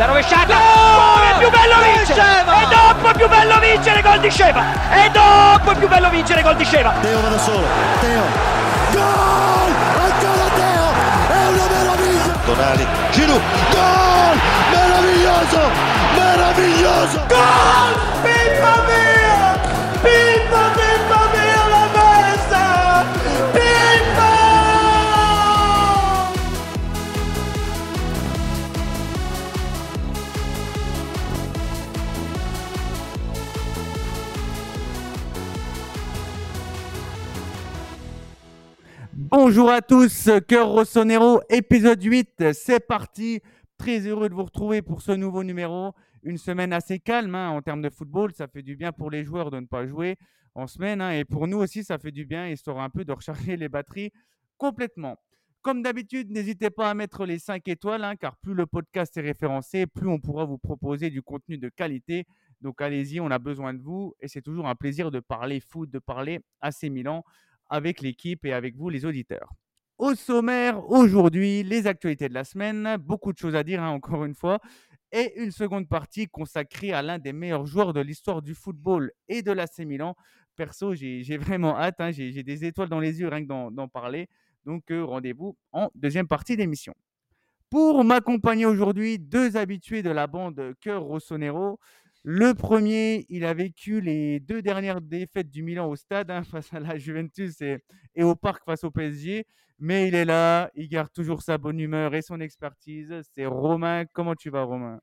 La rovesciata! Oh, è più bello vincere! E dopo è più bello vincere gol di Sceva! E dopo è più bello vincere gol di Sceva! Teo va da solo, Teo! Gol! Ancora Teo! È una meraviglia! Tonali, Giroud, gol! Meraviglioso! Meraviglioso! Gol! Pippa mia! Pippa mia Bonjour à tous, Cœur Rossonero, épisode 8, c'est parti. Très heureux de vous retrouver pour ce nouveau numéro. Une semaine assez calme hein, en termes de football, ça fait du bien pour les joueurs de ne pas jouer en semaine hein, et pour nous aussi ça fait du bien, histoire un peu de recharger les batteries complètement. Comme d'habitude, n'hésitez pas à mettre les 5 étoiles hein, car plus le podcast est référencé, plus on pourra vous proposer du contenu de qualité. Donc allez-y, on a besoin de vous et c'est toujours un plaisir de parler foot, de parler AC Milan avec l'équipe et avec vous les auditeurs. Au sommaire, aujourd'hui, les actualités de la semaine, beaucoup de choses à dire hein, encore une fois, et une seconde partie consacrée à l'un des meilleurs joueurs de l'histoire du football et de l'AC Milan. Perso, j'ai vraiment hâte, hein, j'ai des étoiles dans les yeux rien que d'en d'en parler. Donc euh, rendez-vous en deuxième partie d'émission. Pour m'accompagner aujourd'hui, deux habitués de la bande Cœur Rossonero. Le premier, il a vécu les deux dernières défaites du Milan au stade hein, face à la Juventus et, et au parc face au PSG. Mais il est là, il garde toujours sa bonne humeur et son expertise. C'est Romain. Comment tu vas, Romain?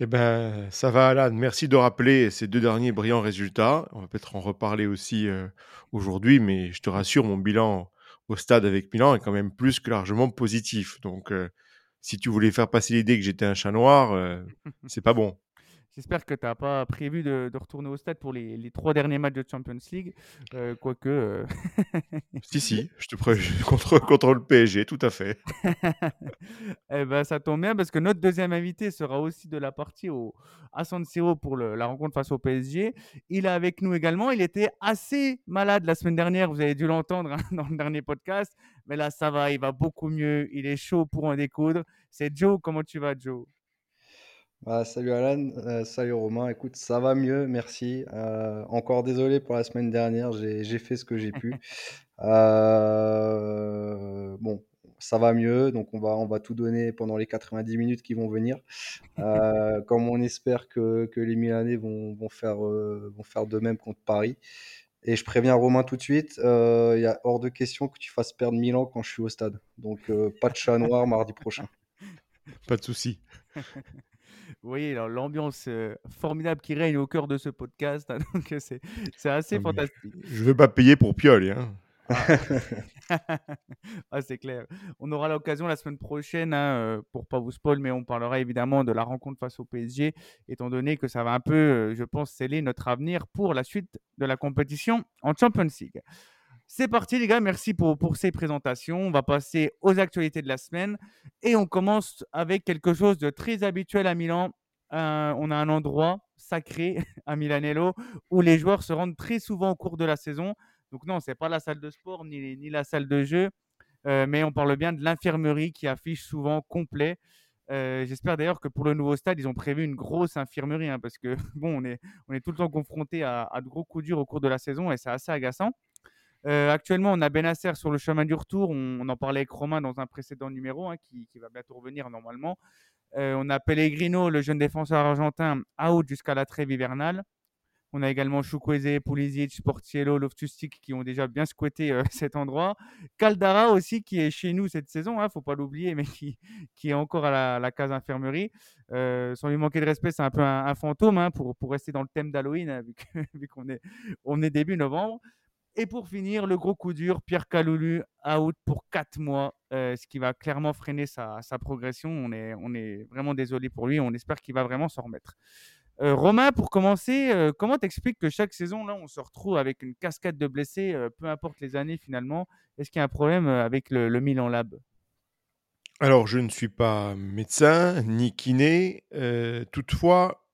Eh ben, ça va, Alan. Merci de rappeler ces deux derniers brillants résultats. On va peut-être en reparler aussi euh, aujourd'hui, mais je te rassure, mon bilan au stade avec Milan est quand même plus que largement positif. Donc, euh, si tu voulais faire passer l'idée que j'étais un chat noir, euh, c'est pas bon. J'espère que tu n'as pas prévu de, de retourner au stade pour les, les trois derniers matchs de Champions League. Euh, quoique. euh, Si, si, je te pré... contre, contre le PSG, tout à fait. Eh ben, ça tombe bien parce que notre deuxième invité sera aussi de la partie au, à San Siro pour le- la rencontre face au PSG. Il est avec nous également. Il était assez malade la semaine dernière. Vous avez dû l'entendre hein, dans le dernier podcast. Mais là, ça va. Il va beaucoup mieux. Il est chaud pour en découdre. C'est Joe. Comment tu vas, Joe? Bah, salut Alan, euh, salut Romain. Écoute, ça va mieux, merci. Euh, encore désolé pour la semaine dernière, j'ai j'ai fait ce que j'ai pu. Euh, bon, ça va mieux, donc on va, on va tout donner pendant les 90 minutes qui vont venir. Euh, comme on espère que, que les Milanais vont, vont faire, euh, vont faire de même contre Paris. Et je préviens Romain tout de suite, euh, il y a hors de question que tu fasses perdre Milan quand je suis au stade. Donc euh, pas de chat noir mardi prochain. Pas de souci. Vous voyez l'ambiance formidable qui règne au cœur de ce podcast. hein, donc, c'est assez mais fantastique. Je veux pas payer pour Pioli. Hein. Ah, c'est clair. On aura l'occasion la semaine prochaine, hein, pour pas vous spoil, mais on parlera évidemment de la rencontre face au PSG, étant donné que ça va un peu, je pense, sceller notre avenir pour la suite de la compétition en Champions League. C'est parti les gars, merci pour, pour ces présentations. On va passer aux actualités de la semaine et on commence avec quelque chose de très habituel à Milan. Euh, on a un endroit sacré à Milanello où les joueurs se rendent très souvent au cours de la saison. Donc non, c'est pas la salle de sport ni, ni la salle de jeu, euh, mais on parle bien de l'infirmerie qui affiche souvent complet. Euh, J'espère d'ailleurs que pour le nouveau stade, ils ont prévu une grosse infirmerie, hein, parce que bon, on est, on est tout le temps confronté à, à de gros coups durs au cours de la saison et c'est assez agaçant. Euh, actuellement, on a Benacer sur le chemin du retour. On, en parlait avec Romain dans un précédent numéro hein, qui, va bientôt revenir normalement. Euh, on a Pellegrino, le jeune défenseur argentin, out jusqu'à la trêve hivernale. On a également Chukwueze, Pulisic, Portiello, Loftus-Cheek qui ont déjà bien squatté euh, cet endroit. Caldara aussi qui est chez nous cette saison, ne faut pas l'oublier, mais qui, est encore à la, case infirmerie. Sans lui manquer de respect, c'est un peu un, fantôme hein, pour, rester dans le thème d'Halloween, hein, vu qu'on est, on est début novembre. Et pour finir, le gros coup dur, Pierre Caloulu, out pour 4 mois, euh, ce qui va clairement freiner sa, progression. On est, vraiment désolé pour lui. On espère qu'il va vraiment s'en remettre. Euh, Romain, pour commencer, euh, comment t'expliques que chaque saison, là, on se retrouve avec une cascade de blessés, euh, peu importe les années finalement? Est-ce qu'il y a un problème avec le, le Milan Lab? Alors, je ne suis pas médecin ni kiné. toutefois,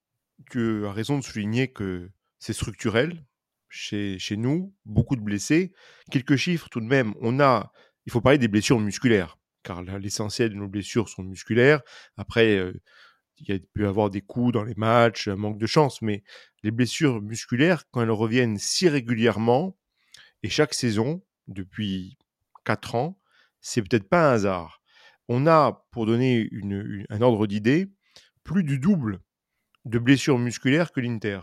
tu as raison de souligner que c'est structurel chez, nous, beaucoup de blessés. Quelques chiffres tout de même. On a, il faut parler des blessures musculaires, car l'essentiel de nos blessures sont musculaires. Après, euh, il y a pu avoir des coups dans les matchs, un manque de chance, mais les blessures musculaires, quand elles reviennent si régulièrement, et chaque saison, depuis 4 ans, c'est peut-être pas un hasard. On a, pour donner un ordre d'idée, plus du double de blessures musculaires que l'Inter.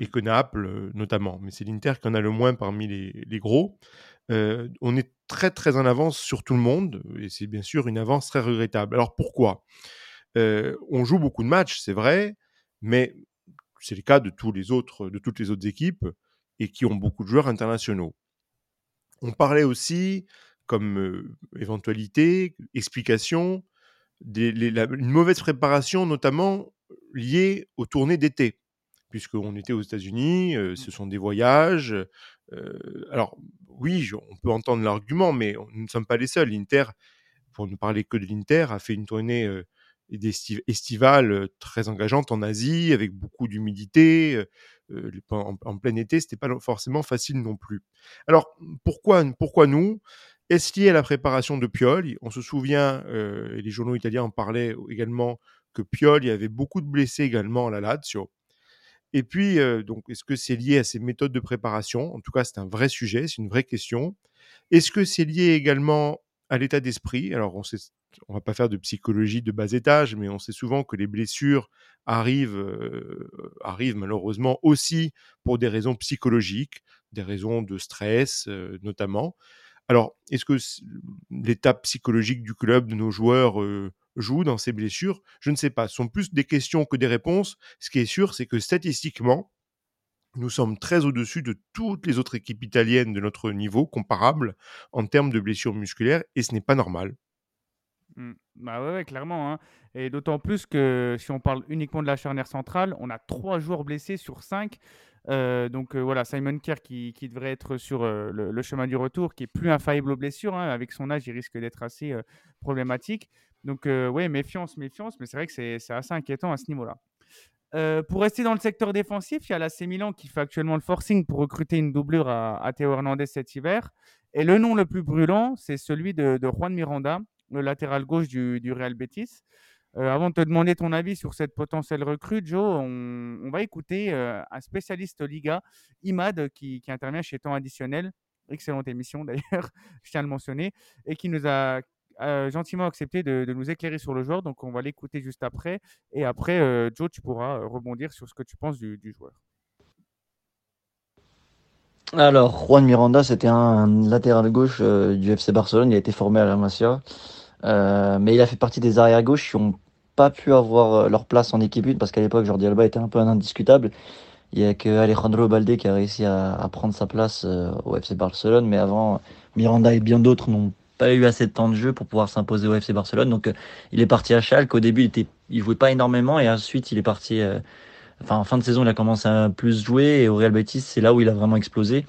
Et que Naples, euh, notamment. Mais c'est l'Inter qui en a le moins parmi les, gros. Euh, on est très, très en avance sur tout le monde. Et c'est bien sûr une avance très regrettable. Alors pourquoi? Euh, On joue beaucoup de matchs, c'est vrai. Mais c'est le cas de, tous les autres, de toutes les autres équipes et qui ont beaucoup de joueurs internationaux. On parlait aussi, comme éventualité, explication, une mauvaise préparation, notamment liée aux tournées d'été, puisqu'on était aux États-Unis, mmh. ce sont des voyages. alors, oui, on peut entendre l'argument, mais nous ne sommes pas les seuls. L'Inter, pour ne parler que de l'Inter, a fait une tournée estivale très engageante en Asie, avec beaucoup d'humidité. en, en, plein été, c'était pas forcément facile non plus. Alors, pourquoi, pourquoi nous? Est-ce lié à la préparation de Pioli? On se souvient, et les journaux italiens en parlaient également, que Pioli avait beaucoup de blessés également à la Lazio. Et puis, euh, donc, est-ce que c'est lié à ces méthodes de préparation? En tout cas, c'est un vrai sujet, c'est une vraie question. Est-ce que c'est lié également à l'état d'esprit? Alors, on sait, va pas faire de psychologie de bas étage, mais on sait souvent que les blessures arrivent, euh, malheureusement aussi pour des raisons psychologiques, des raisons de stress notamment. Alors, est-ce que l'état psychologique du club, de nos joueurs, euh, joue dans ces blessures Je ne sais pas. Ce sont plus des questions que des réponses. Ce qui est sûr, c'est que statistiquement, nous sommes très au-dessus de toutes les autres équipes italiennes de notre niveau comparable en termes de blessures musculaires, et ce n'est pas normal. Mmh. Bah ouais, clairement. Hein. Et d'autant plus que si on parle uniquement de la charnière centrale, on a trois joueurs blessés sur cinq. Euh, donc euh, voilà, Simon Kerr qui, devrait être sur euh, le, chemin du retour, qui est plus infaillible aux blessures. Hein. Avec son âge, il risque d'être assez problématique. Donc oui, méfiance, méfiance, mais c'est vrai que c'est assez inquiétant à ce niveau-là. pour rester dans le secteur défensif, il y a l'AC Milan qui fait actuellement le forcing pour recruter une doublure à, Théo Hernandez cet hiver. Et le nom le plus brûlant, c'est celui de, Juan Miranda, le latéral gauche du, Real Betis. Euh, avant de te demander ton avis sur cette potentielle recrue, Joe, on, va écouter euh, un spécialiste Liga, Imad, qui, intervient chez Temps Additionnel. Excellente émission d'ailleurs, je tiens à le mentionner, et qui nous a gentiment accepté de, nous éclairer sur le joueur. Donc on va l'écouter juste après. Et après, euh, Joe, tu pourras rebondir sur ce que tu penses du, joueur. Alors, Juan Miranda, c'était un latéral gauche du FC Barcelone. Il a été formé à la Masia. mais il a fait partie des arrières gauches qui ont pas pu avoir euh, leur place en équipe 1 parce qu'à l'époque Jordi Alba était un peu un indiscutable. Il y a que Alejandro Balde qui a réussi à, prendre sa place euh, au FC Barcelone, mais avant Miranda et bien d'autres n'ont pas eu assez de temps de jeu pour pouvoir s'imposer au FC Barcelone. Donc euh, il est parti à Schalke. Au début, il était, il jouait pas énormément et ensuite il est parti. enfin, en fin de saison, il a commencé à plus jouer et au Real Betis, c'est là où il a vraiment explosé.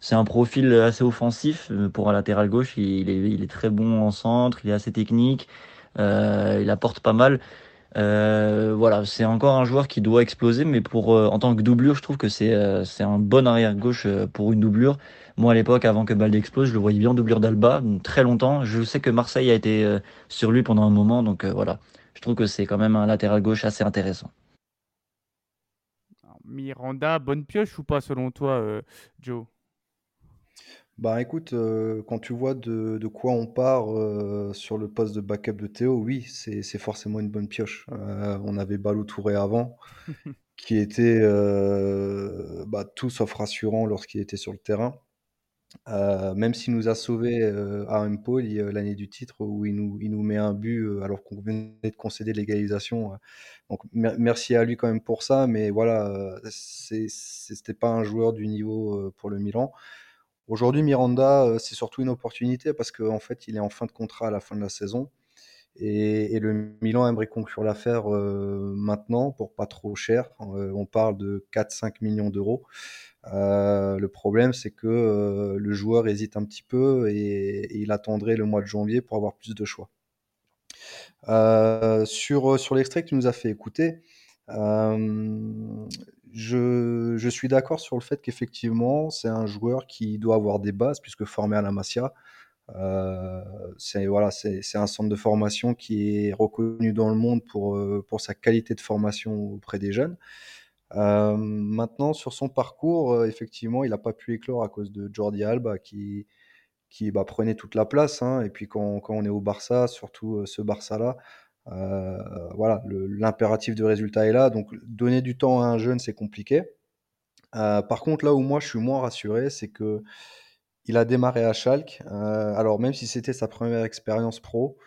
C'est un profil assez offensif pour un latéral gauche. Il, est, il est très bon en centre, il est assez technique. Euh, il apporte pas mal. Euh, voilà, c'est encore un joueur qui doit exploser, mais pour euh, en tant que doublure, je trouve que c'est c'est un bon arrière gauche pour une doublure. Moi, à l'époque, avant que Balde explose, je le voyais bien en doublure d'Alba, très longtemps. Je sais que Marseille a été sur lui pendant un moment, donc voilà. Je trouve que c'est quand même un latéral gauche assez intéressant. Miranda, bonne pioche ou pas selon toi, Joe? Bah écoute, euh, quand tu vois de, de quoi on part euh, sur le poste de backup de Théo, oui, c'est c'est forcément une bonne pioche. Euh, on avait Balou Touré avant, qui était bah, tout sauf rassurant lorsqu'il était sur le terrain. Même s'il nous a sauvé à Empoli l'année du titre où il nous, il nous met un but alors qu'on venait de concéder l'égalisation. donc merci à lui quand même pour ça, mais voilà, c'était pas un joueur du niveau pour le Milan. Aujourd'hui, Miranda, euh, c'est surtout une opportunité parce qu'en fait, il est en fin de contrat à la fin de la saison. Et, le Milan aimerait conclure l'affaire euh, maintenant pour pas trop cher. Euh, on parle de 4-5 millions d'euros. le problème, c'est que le joueur hésite un petit peu et, il attendrait le mois de janvier pour avoir plus de choix. sur sur l'extrait que tu nous as fait écouter, je, suis d'accord sur le fait qu'effectivement, c'est un joueur qui doit avoir des bases, puisque formé à la Masia. C'est voilà, c'est un centre de formation qui est reconnu dans le monde pour, pour sa qualité de formation auprès des jeunes. maintenant, sur son parcours, effectivement, il n'a pas pu éclore à cause de Jordi Alba qui, qui bah, prenait toute la place. Hein. et puis quand, quand, on est au Barça, surtout ce Barça-là, voilà, l'impératif de résultat est là. Donc donner du temps à un jeune, c'est compliqué. par contre, là où moi je suis moins rassuré, c'est que il a démarré à Schalke. Euh, alors, même si c'était sa première expérience pro,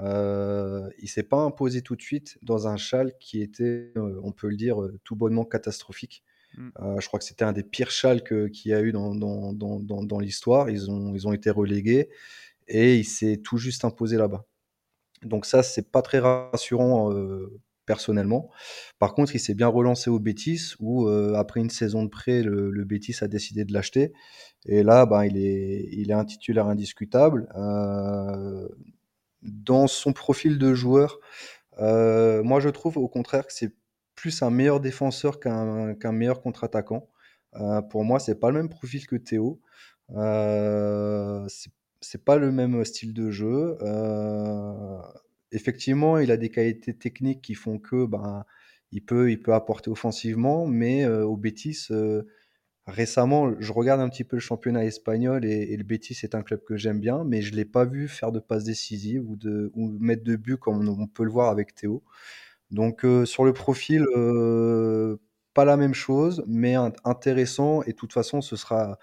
euh, il s'est pas imposé tout de suite dans un Schalke qui était, euh, on peut le dire, euh, tout bonnement catastrophique. Mm. je crois que c'était un des pires Schalke qu'il y a eu dans, dans, dans, dans l'histoire. Ils ont, ils ont été relégués et il s'est tout juste imposé là-bas. Donc ça, c'est pas très rassurant personnellement. Par contre, il s'est bien relancé au Bétis, où euh, après une saison de prêt, le, Bétis a décidé de l'acheter. Et là, ben, il, est, un titulaire indiscutable. Euh, dans son profil de joueur, euh, moi je trouve au contraire que c'est plus un meilleur défenseur qu'un qu'un meilleur contre-attaquant. pour moi, c'est pas le même profil que Théo. c'est pas le même style de jeu effectivement, il a des qualités techniques qui font que ben, il, peut, apporter offensivement, mais au Betis, récemment, je regarde un petit peu le championnat espagnol et, le Betis est un club que j'aime bien, mais je ne l'ai pas vu faire de passes décisives ou, mettre de but comme on, peut le voir avec Théo. Donc sur le profil, pas la même chose, mais intéressant et de toute façon, ce sera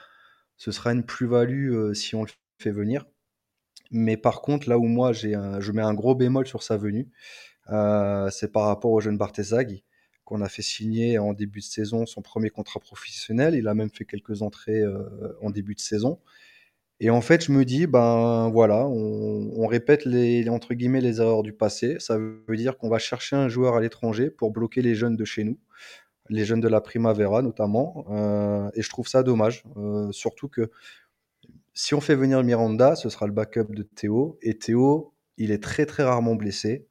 une plus-value si on le fait venir. Mais par contre, là où moi j'ai je mets un gros bémol sur sa venue, euh, c'est par rapport au jeune Barthésag qu'on a fait signer en début de saison son premier contrat professionnel. Il a même fait quelques entrées euh, en début de saison. Et en fait, je me dis, ben voilà, on, répète les, entre guillemets les erreurs du passé. Ça veut dire qu'on va chercher un joueur à l'étranger pour bloquer les jeunes de chez nous, les jeunes de la Primavera notamment. Euh, et je trouve ça dommage, surtout que si on fait venir Miranda, ce sera le backup de Théo. Et Théo, il est très très rarement blessé.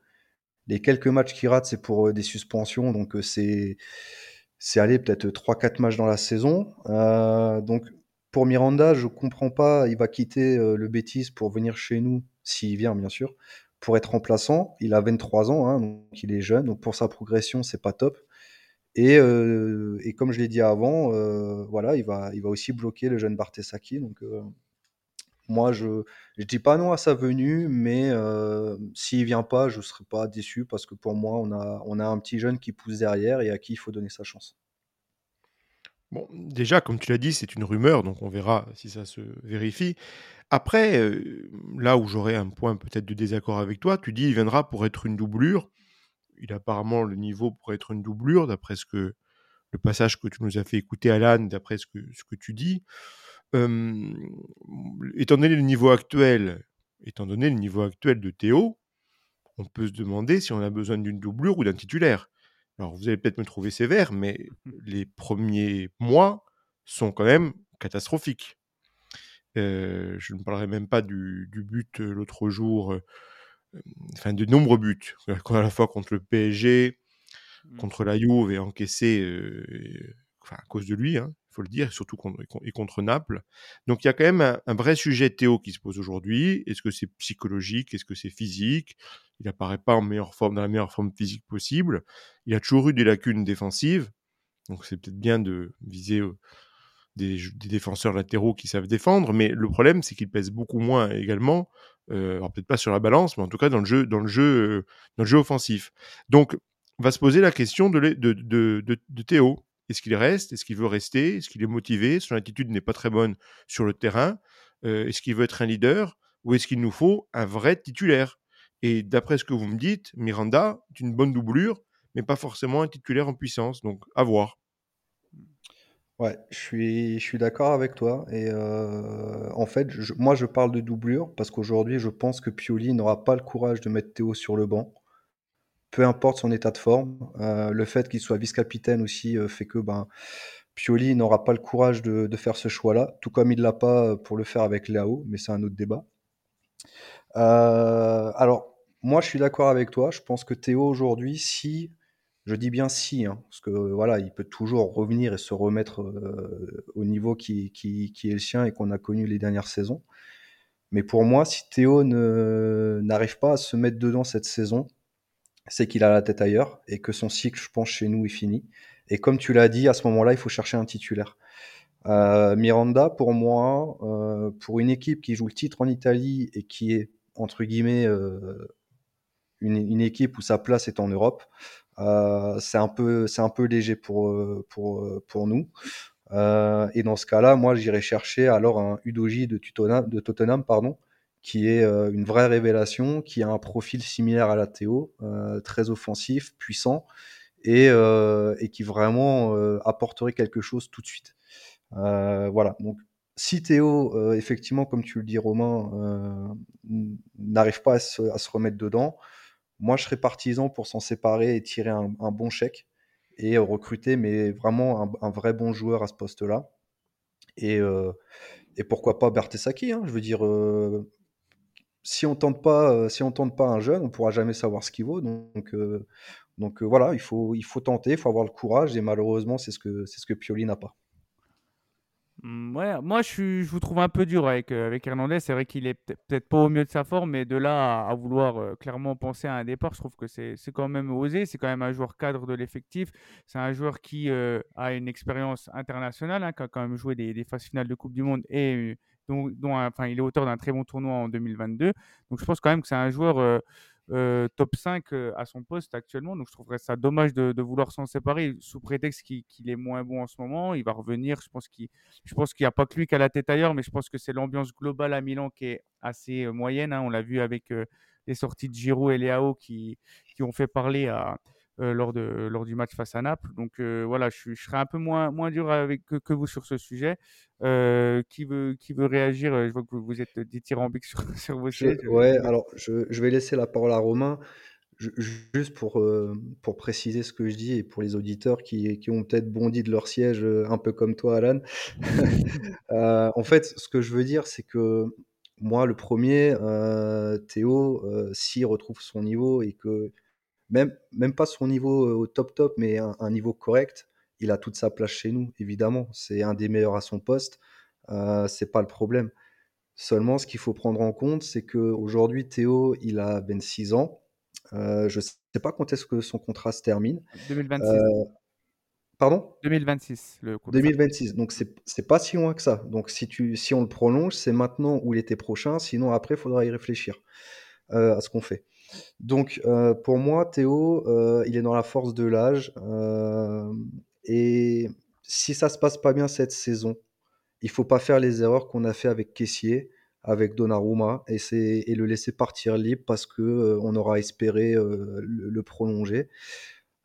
Les quelques matchs qu'il rate, c'est pour euh, des suspensions. Donc euh, c'est c'est aller peut-être 3-4 matchs dans la saison. Euh, donc pour Miranda, je comprends pas. Il va quitter le Bétis pour venir chez nous, s'il vient bien sûr, pour être remplaçant. Il a 23 ans, hein, donc il est jeune. Donc pour sa progression, c'est pas top. Et, comme je l'ai dit avant, voilà, il va, il va aussi bloquer le jeune Bartesaki. Donc moi, je ne dis pas non à sa venue, mais euh, s'il vient pas, je ne serai pas déçu parce que pour moi, on a, un petit jeune qui pousse derrière et à qui il faut donner sa chance. Bon, déjà, comme tu l'as dit, c'est une rumeur, donc on verra si ça se vérifie. Après, euh, là où j'aurais un point peut-être de désaccord avec toi, tu dis il viendra pour être une doublure. Il a apparemment le niveau pour être une doublure, d'après ce que le passage que tu nous as fait écouter, Alan, d'après ce que tu dis étant donné le niveau actuel, étant donné le niveau actuel de Théo, on peut se demander si on a besoin d'une doublure ou d'un titulaire. Alors vous allez peut-être me trouver sévère, mais les premiers mois sont quand même catastrophiques. je ne parlerai même pas du, but l'autre jour, enfin de nombreux buts, à la fois contre le PSG, mmh. contre la Juve et encaissé à cause de lui, hein, faut le dire, surtout contre, contre Naples. Donc il y a quand même un, vrai sujet Théo qui se pose aujourd'hui. Est-ce que c'est psychologique? Est-ce que c'est physique? Il n'apparaît pas en meilleure forme, dans la meilleure forme physique possible. Il a toujours eu des lacunes défensives. Donc c'est peut-être bien de viser euh, des, défenseurs latéraux qui savent défendre, mais le problème c'est qu'il pèse beaucoup moins également. Euh, alors peut-être pas sur la balance, mais en tout cas dans le jeu, dans le jeu, euh, dans le jeu offensif. Donc on va se poser la question de Théo. Est-ce qu'il reste? Est-ce qu'il veut rester? Est-ce qu'il est motivé? Son attitude n'est pas très bonne sur le terrain. Euh, est-ce qu'il veut être un leader Ou est-ce qu'il nous faut un vrai titulaire? Et d'après ce que vous me dites, Miranda est une bonne doublure, mais pas forcément un titulaire en puissance. Donc, à voir. Ouais, je suis, d'accord avec toi. Et euh, en fait, moi, je parle de doublure parce qu'aujourd'hui, je pense que Pioli n'aura pas le courage de mettre Théo sur le banc peu importe son état de forme. Euh, le fait qu'il soit vice-capitaine aussi euh, fait que ben, Pioli n'aura pas le courage de, faire ce choix-là, tout comme il ne l'a pas pour le faire avec Léo, mais c'est un autre débat. Euh, alors, moi, je suis d'accord avec toi. Je pense que Théo, aujourd'hui, si, je dis bien si, hein, parce que voilà, il peut toujours revenir et se remettre au niveau qui, est le sien et qu'on a connu les dernières saisons. Mais pour moi, si Théo n'arrive pas à se mettre dedans cette saison, c'est qu'il a la tête ailleurs et que son cycle, je pense, chez nous est fini. Et comme tu l'as dit, à ce moment-là, il faut chercher un titulaire. Euh, Miranda, pour moi, euh, pour une équipe qui joue le titre en Italie et qui est, entre guillemets, euh, une, équipe où sa place est en Europe, c'est un, peu, un peu léger pour, pour, pour nous. Et dans ce cas-là, moi, j'irai chercher alors un Udoji de, de Tottenham pardon, qui est euh, une vraie révélation, qui a un profil similaire à la Théo, euh, très offensif, puissant, et, euh, qui vraiment apporterait quelque chose tout de suite. Voilà, donc si Théo, effectivement, comme tu le dis Romain, n'arrive pas à se, remettre dedans, moi je serais partisan pour s'en séparer et tirer un, bon chèque et recruter, mais vraiment un, vrai bon joueur à ce poste-là. Et, pourquoi pas Bertesaki hein, Je veux dire, si on tente pas, euh, si on tente pas un jeune, on pourra jamais savoir ce qu'il vaut. Donc, donc voilà, il faut, tenter, il faut avoir le courage. Et malheureusement, c'est ce que, Pioli n'a pas. Mmh, moi je, vous trouve un peu dur avec, euh, Hernandez. C'est vrai qu'il est peut-être pas au mieux de sa forme, mais de là à, vouloir euh, clairement penser à un départ, je trouve que c'est quand même osé. C'est quand même un joueur cadre de l'effectif. C'est un joueur qui euh, a une expérience internationale, hein, qui a quand même joué des, des, phases finales de Coupe du Monde et dont, enfin, il est auteur d'un très bon tournoi en 2022. Donc je pense quand même que c'est un joueur euh, top 5 euh, à son poste actuellement. Donc je trouverais ça dommage de, vouloir s'en séparer sous prétexte qu'il qu est moins bon en ce moment. Il va revenir. Je pense qu'il n'y a pas que lui qui a la tête ailleurs, mais je pense que c'est l'ambiance globale à Milan qui est assez euh, moyenne. Hein. On l'a vu avec euh, les sorties de Giroud et Léao qui, qui ont fait parler à, euh, lors, de, lors du match face à Naples. Donc euh, voilà, je, je, serai un peu moins, moins dur avec, que, que vous sur ce sujet. Euh, qui, veut, qui veut réagir? Je vois que vous êtes dithyrambique sur, sur vos sujets. Ouais, alors je, je, vais laisser la parole à Romain. Je, juste pour, euh, pour préciser ce que je dis et pour les auditeurs qui, qui ont peut-être bondi de leur siège un peu comme toi, Alan. euh, en fait, ce que je veux dire, c'est que moi, le premier, euh, Théo, euh, s'il retrouve son niveau et que même, même pas son niveau au top top, mais un, un, niveau correct, il a toute sa place chez nous, évidemment. C'est un des meilleurs à son poste, euh, c'est pas le problème. Seulement, ce qu'il faut prendre en compte, c'est qu'aujourd'hui, Théo, il a 26 ans. Euh, je sais pas quand est-ce que son contrat se termine. 2026. Euh, pardon? 2026. Le 2026. Donc, c'est pas si loin que ça. Donc, si, tu, si on le prolonge, c'est maintenant ou l'été prochain. Sinon, après, il faudra y réfléchir euh, à ce qu'on fait. Donc, euh, pour moi, Théo, euh, il est dans la force de l'âge. Euh, et si ça se passe pas bien cette saison, il faut pas faire les erreurs qu'on a fait avec Caissier, avec Donnarumma, et, le laisser partir libre parce que on aura espéré le, prolonger.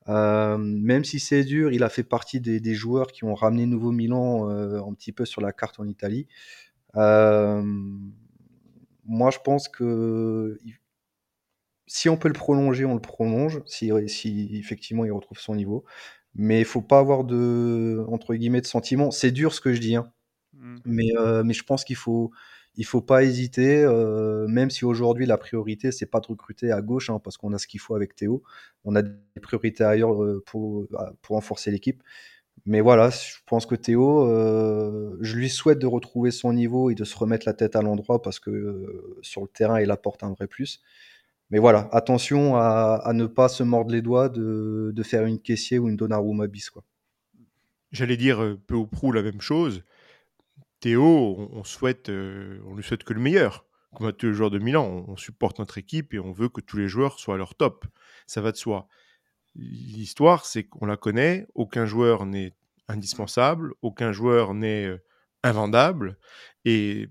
même si c'est dur, il a fait partie des, des, joueurs qui ont ramené Nouveau Milan un petit peu sur la carte en Italie. moi, je pense que si on peut le prolonger, on le prolonge, si, si effectivement il retrouve son niveau. Mais il faut pas avoir de entre guillemets de sentiments. C'est dur ce que je dis, hein. mmh. mais, euh, mais je pense qu'il faut il faut pas hésiter, euh, même si aujourd'hui la priorité c'est pas de recruter à gauche, hein, parce qu'on a ce qu'il faut avec Théo. On a des priorités ailleurs euh, pour pour renforcer l'équipe. Mais voilà, je pense que Théo, euh, je lui souhaite de retrouver son niveau et de se remettre la tête à l'endroit parce que euh, sur le terrain il apporte un vrai plus. Mais voilà, attention à, ne pas se mordre les doigts de, de faire une caissier ou une Donnarumma bis. J'allais dire euh, peu ou prou la même chose. Théo, on, souhaite, euh, on lui souhaite que le meilleur. Comme à tous les joueurs de Milan, on, supporte notre équipe et on veut que tous les joueurs soient à leur top. Ça va de soi. L'histoire, c'est qu'on la connaît. Aucun joueur n'est indispensable. Aucun joueur n'est euh, invendable. Et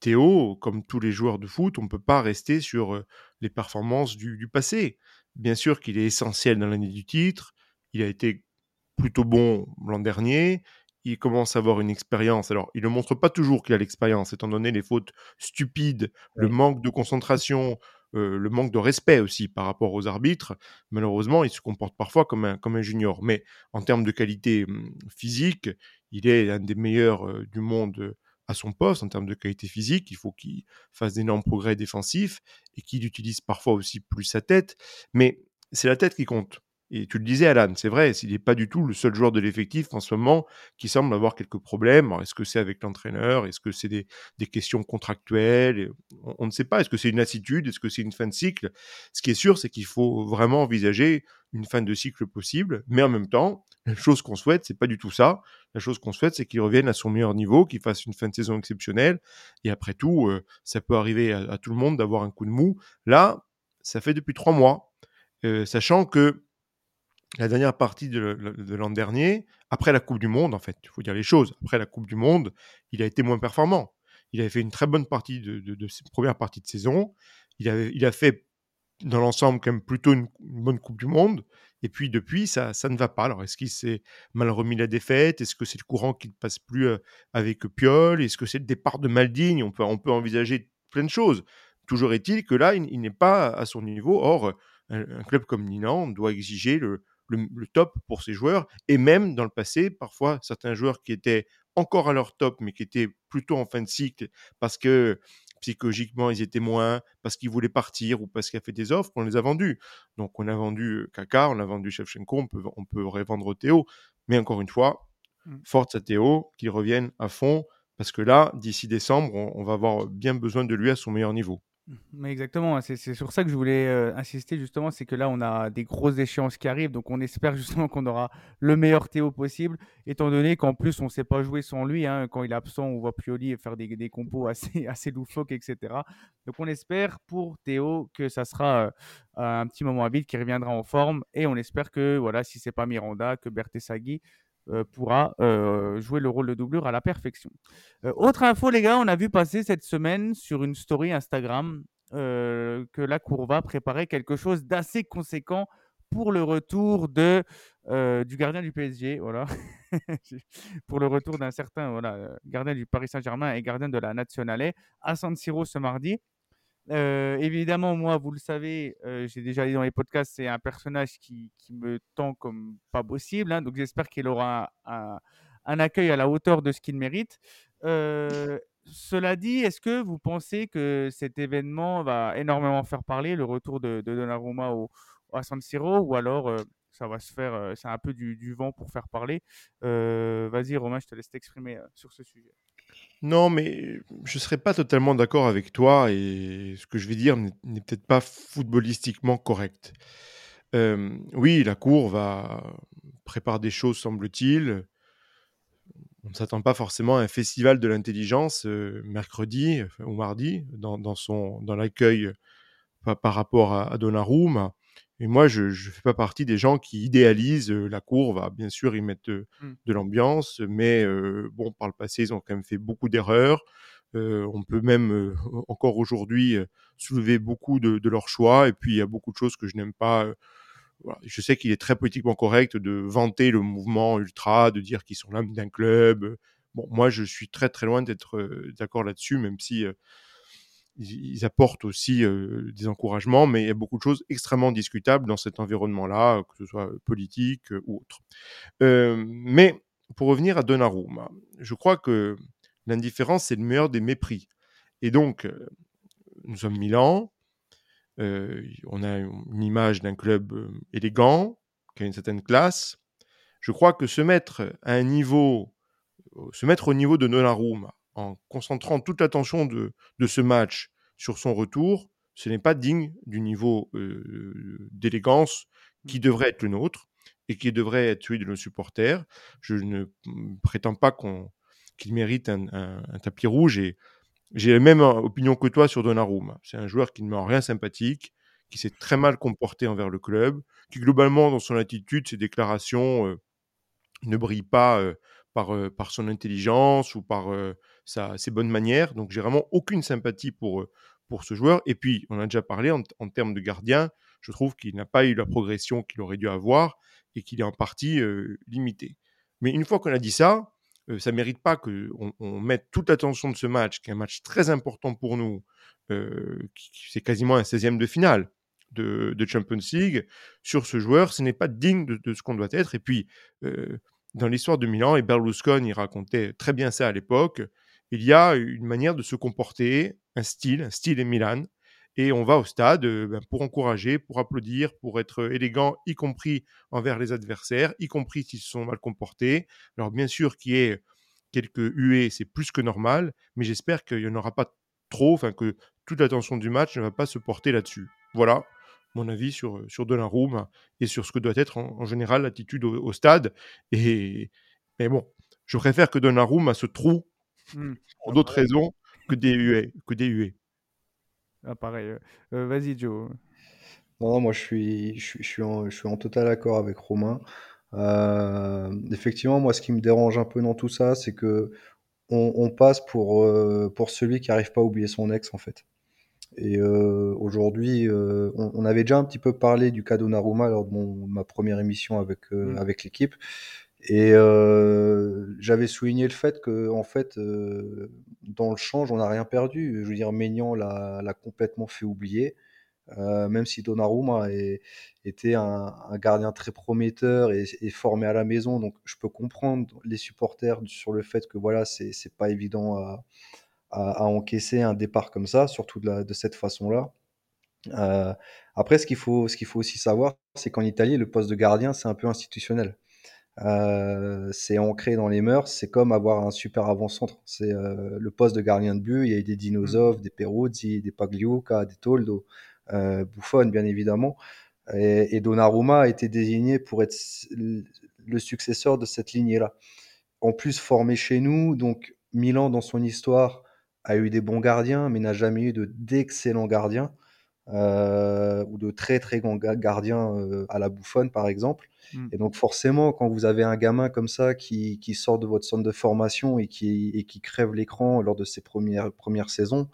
Théo, comme tous les joueurs de foot, on ne peut pas rester sur les performances du, du passé. Bien sûr qu'il est essentiel dans l'année du titre. Il a été plutôt bon l'an dernier. Il commence à avoir une expérience. Alors, il ne montre pas toujours qu'il a l'expérience, étant donné les fautes stupides, le manque de concentration, euh, le manque de respect aussi par rapport aux arbitres. Malheureusement, il se comporte parfois comme un, comme un junior. Mais en termes de qualité physique, il est un des meilleurs euh, du monde à son poste en termes de qualité physique. Il faut qu'il fasse d'énormes progrès défensifs et qu'il utilise parfois aussi plus sa tête. Mais c'est la tête qui compte. Et tu le disais, Alan, c'est vrai, il n'est pas du tout le seul joueur de l'effectif en ce moment qui semble avoir quelques problèmes. Est-ce que c'est avec l'entraîneur Est-ce que c'est des, questions contractuelles on, ne sait pas. Est-ce que c'est une lassitude Est-ce que c'est une fin de cycle? Ce qui est sûr, c'est qu'il faut vraiment envisager une fin de cycle possible. Mais en même temps, la chose qu'on souhaite, c'est pas du tout ça. La chose qu'on souhaite, c'est qu'il revienne à son meilleur niveau, qu'il fasse une fin de saison exceptionnelle. Et après tout, euh, ça peut arriver à, tout le monde d'avoir un coup de mou. Là, ça fait depuis trois mois, euh, sachant que la dernière partie de, l'an dernier, après la Coupe du Monde, en fait, il faut dire les choses, après la Coupe du Monde, il a été moins performant. Il avait fait une très bonne partie de, de, de saison. Il a fait, dans l'ensemble, quand même plutôt une, bonne Coupe du Monde. Et puis, depuis, ça, ça ne va pas. Alors, est-ce qu'il s'est mal remis la défaite? Est-ce que c'est le courant qui ne passe plus avec Piol Est-ce que c'est le départ de Maldigne on peut, on peut envisager plein de choses. Toujours est-il que là, il, n'est pas à son niveau. Or, un, club comme Ninan doit exiger le, top pour ses joueurs. Et même dans le passé, parfois, certains joueurs qui étaient encore à leur top, mais qui étaient plutôt en fin de cycle parce que psychologiquement ils étaient moins, parce qu'ils voulaient partir ou parce qu'il a fait des offres, on les a vendus. Donc on a vendu Kaka, on a vendu Shevchenko, on peut, on peut revendre Théo. Mais encore une fois, mmh. force à Théo, qu'il revienne à fond, parce que là, d'ici décembre, on va avoir bien besoin de lui à son meilleur niveau. Mais exactement, c'est sur ça que je voulais euh, insister justement, c'est que là on a des grosses échéances qui arrivent, donc on espère justement qu'on aura le meilleur Théo possible, étant donné qu'en plus on ne sait pas jouer sans lui, hein, quand il est absent on voit Pioli faire des, des compos assez, assez loufoques, etc. Donc on espère pour Théo que ça sera euh, un petit moment à vide, qui reviendra en forme, et on espère que voilà, si c'est pas Miranda, que Bertesagui euh, pourra euh, jouer le rôle de doublure à la perfection. Euh, autre info, les gars, on a vu passer cette semaine sur une story Instagram que la Courva préparait quelque chose d'assez conséquent pour le retour de, du gardien du PSG, voilà. pour le retour d'un certain voilà, gardien du Paris Saint-Germain et gardien de la Nationale à San Siro ce mardi. Évidemment, moi, vous le savez, j'ai déjà dit dans les podcasts, c'est un personnage qui, me tend comme pas possible. Hein, donc, j'espère qu'il aura un, accueil à la hauteur de ce qu'il mérite. Cela dit, est-ce que vous pensez que cet événement va énormément faire parler, le retour de, de Donnarumma au, à San Siro, ou alors ça va se faire, c'est un peu du, du, vent pour faire parler? Vas-y, Romain, je te laisse t'exprimer sur ce sujet. Non, mais je ne serais pas totalement d'accord avec toi et ce que je vais dire n'est peut-être pas footballistiquement correct. Euh, oui, la Cour va préparer des choses, semble-t-il. On ne s'attend pas forcément à un festival de l'intelligence euh, mercredi ou mardi dans, son, dans l'accueil par, rapport à, à. Et moi, je ne fais pas partie des gens qui idéalisent la cour. Va bien sûr y mettre mmh. de l'ambiance, mais bon, par le passé, ils ont quand même fait beaucoup d'erreurs. on peut même encore aujourd'hui soulever beaucoup de, de leurs choix. Et puis, il y a beaucoup de choses que je n'aime pas. Voilà. Je sais qu'il est très politiquement correct de vanter le mouvement ultra, de dire qu'ils sont l'âme d'un club. Bon, moi, je suis très très loin d'être d'accord là-dessus, même si ils, apportent aussi euh, des encouragements, mais il y a beaucoup de choses extrêmement discutables dans cet environnement-là, que ce soit politique euh, ou autre. Euh, mais pour revenir à Donnarumma, je crois que l'indifférence, c'est le meilleur des mépris. Et donc, nous sommes Milan, on a une image d'un club élégant, qui a une certaine classe. Je crois que se mettre à un niveau, se mettre au niveau de Donnarumma, en concentrant toute l'attention de, de, ce match sur son retour, ce n'est pas digne du niveau euh, d'élégance qui mmh. devrait être le nôtre et qui devrait être celui de nos supporters. Je ne prétends pas qu'on qu'il mérite un, un, tapis rouge et j'ai la même opinion que toi sur Donnarumma. C'est un joueur qui ne m'a rien sympathique, qui s'est très mal comporté envers le club, qui globalement dans son attitude, ses déclarations euh, ne brillent pas euh, par, par son intelligence ou par sa, ses bonnes manières. Donc j'ai vraiment aucune sympathie pour, pour ce joueur. Et puis, on a déjà parlé en, termes de gardien, je trouve qu'il n'a pas eu la progression qu'il aurait dû avoir et qu'il est en partie limité. Mais une fois qu'on a dit ça, ça ne mérite pas qu'on on mette toute l'attention de ce match, qui est un match très important pour nous. c'est quasiment un 16e de finale de, de, Champions League. Sur ce joueur, ce n'est pas digne de, de ce qu'on doit être. Et puis, dans l'histoire de Milan, et Berlusconi racontait très bien ça à l'époque, il y a une manière de se comporter, un style, un style Milan, et on va au stade euh, ben, pour encourager, pour applaudir, pour être élégant, y compris envers les adversaires, y compris s'ils sont mal comportés. Alors bien sûr qu'il y ait quelques huées, c'est plus que normal, mais j'espère qu'il n'y en aura pas trop, enfin que toute l'attention du match ne va pas se porter là-dessus. Voilà mon avis sur, sur Donnarumma et sur ce que doit être en, général l'attitude au, stade. Et, mais bon, je préfère que Donnarumma se trou mmh. pour d'autres raisons que des huées. Que des huées. Ah, pareil. Euh, euh, vas-y, Joe. Non, moi je suis, je suis, en, je suis en total accord avec Romain. Euh, effectivement, moi ce qui me dérange un peu dans tout ça, c'est que on, passe pour, pour celui qui n'arrive pas à oublier son ex en fait. Et aujourd'hui, on, avait déjà un petit peu parlé du cas Donnarumma lors de, mon, ma première émission avec, mmh. avec l'équipe. Et j'avais souligné le fait que, en fait, dans le change, on n'a rien perdu. Je veux dire, Maignan l'a complètement fait oublier. même si Donnarumma était un, gardien très prometteur et, formé à la maison, donc je peux comprendre les supporters sur le fait que voilà, c'est pas évident à, encaisser un départ comme ça, surtout de, cette façon-là. après, ce qu'il faut, ce qu'il faut aussi savoir, c'est qu'en Italie, le poste de gardien, c'est un peu institutionnel. Euh, c'est ancré dans les mœurs. C'est comme avoir un super avant-centre. C'est euh, le poste de gardien de but. Il y a des Dinosov, mmh. des Peruzzi, des Pagliuca, des Toldo, euh, Buffon, bien évidemment. Et, et, Donnarumma a été désigné pour être le successeur de cette lignée-là. En plus, formé chez nous, donc Milan, dans son histoire, a eu des bons gardiens, mais n'a jamais eu d'excellents gardiens. Euh, ou de très très grands gardiens euh, à la bouffonne par exemple. Mmh. Et donc forcément, quand vous avez un gamin comme ça qui, qui sort de votre centre de formation et qui, et qui crève l'écran lors de ses premières, premières saisons,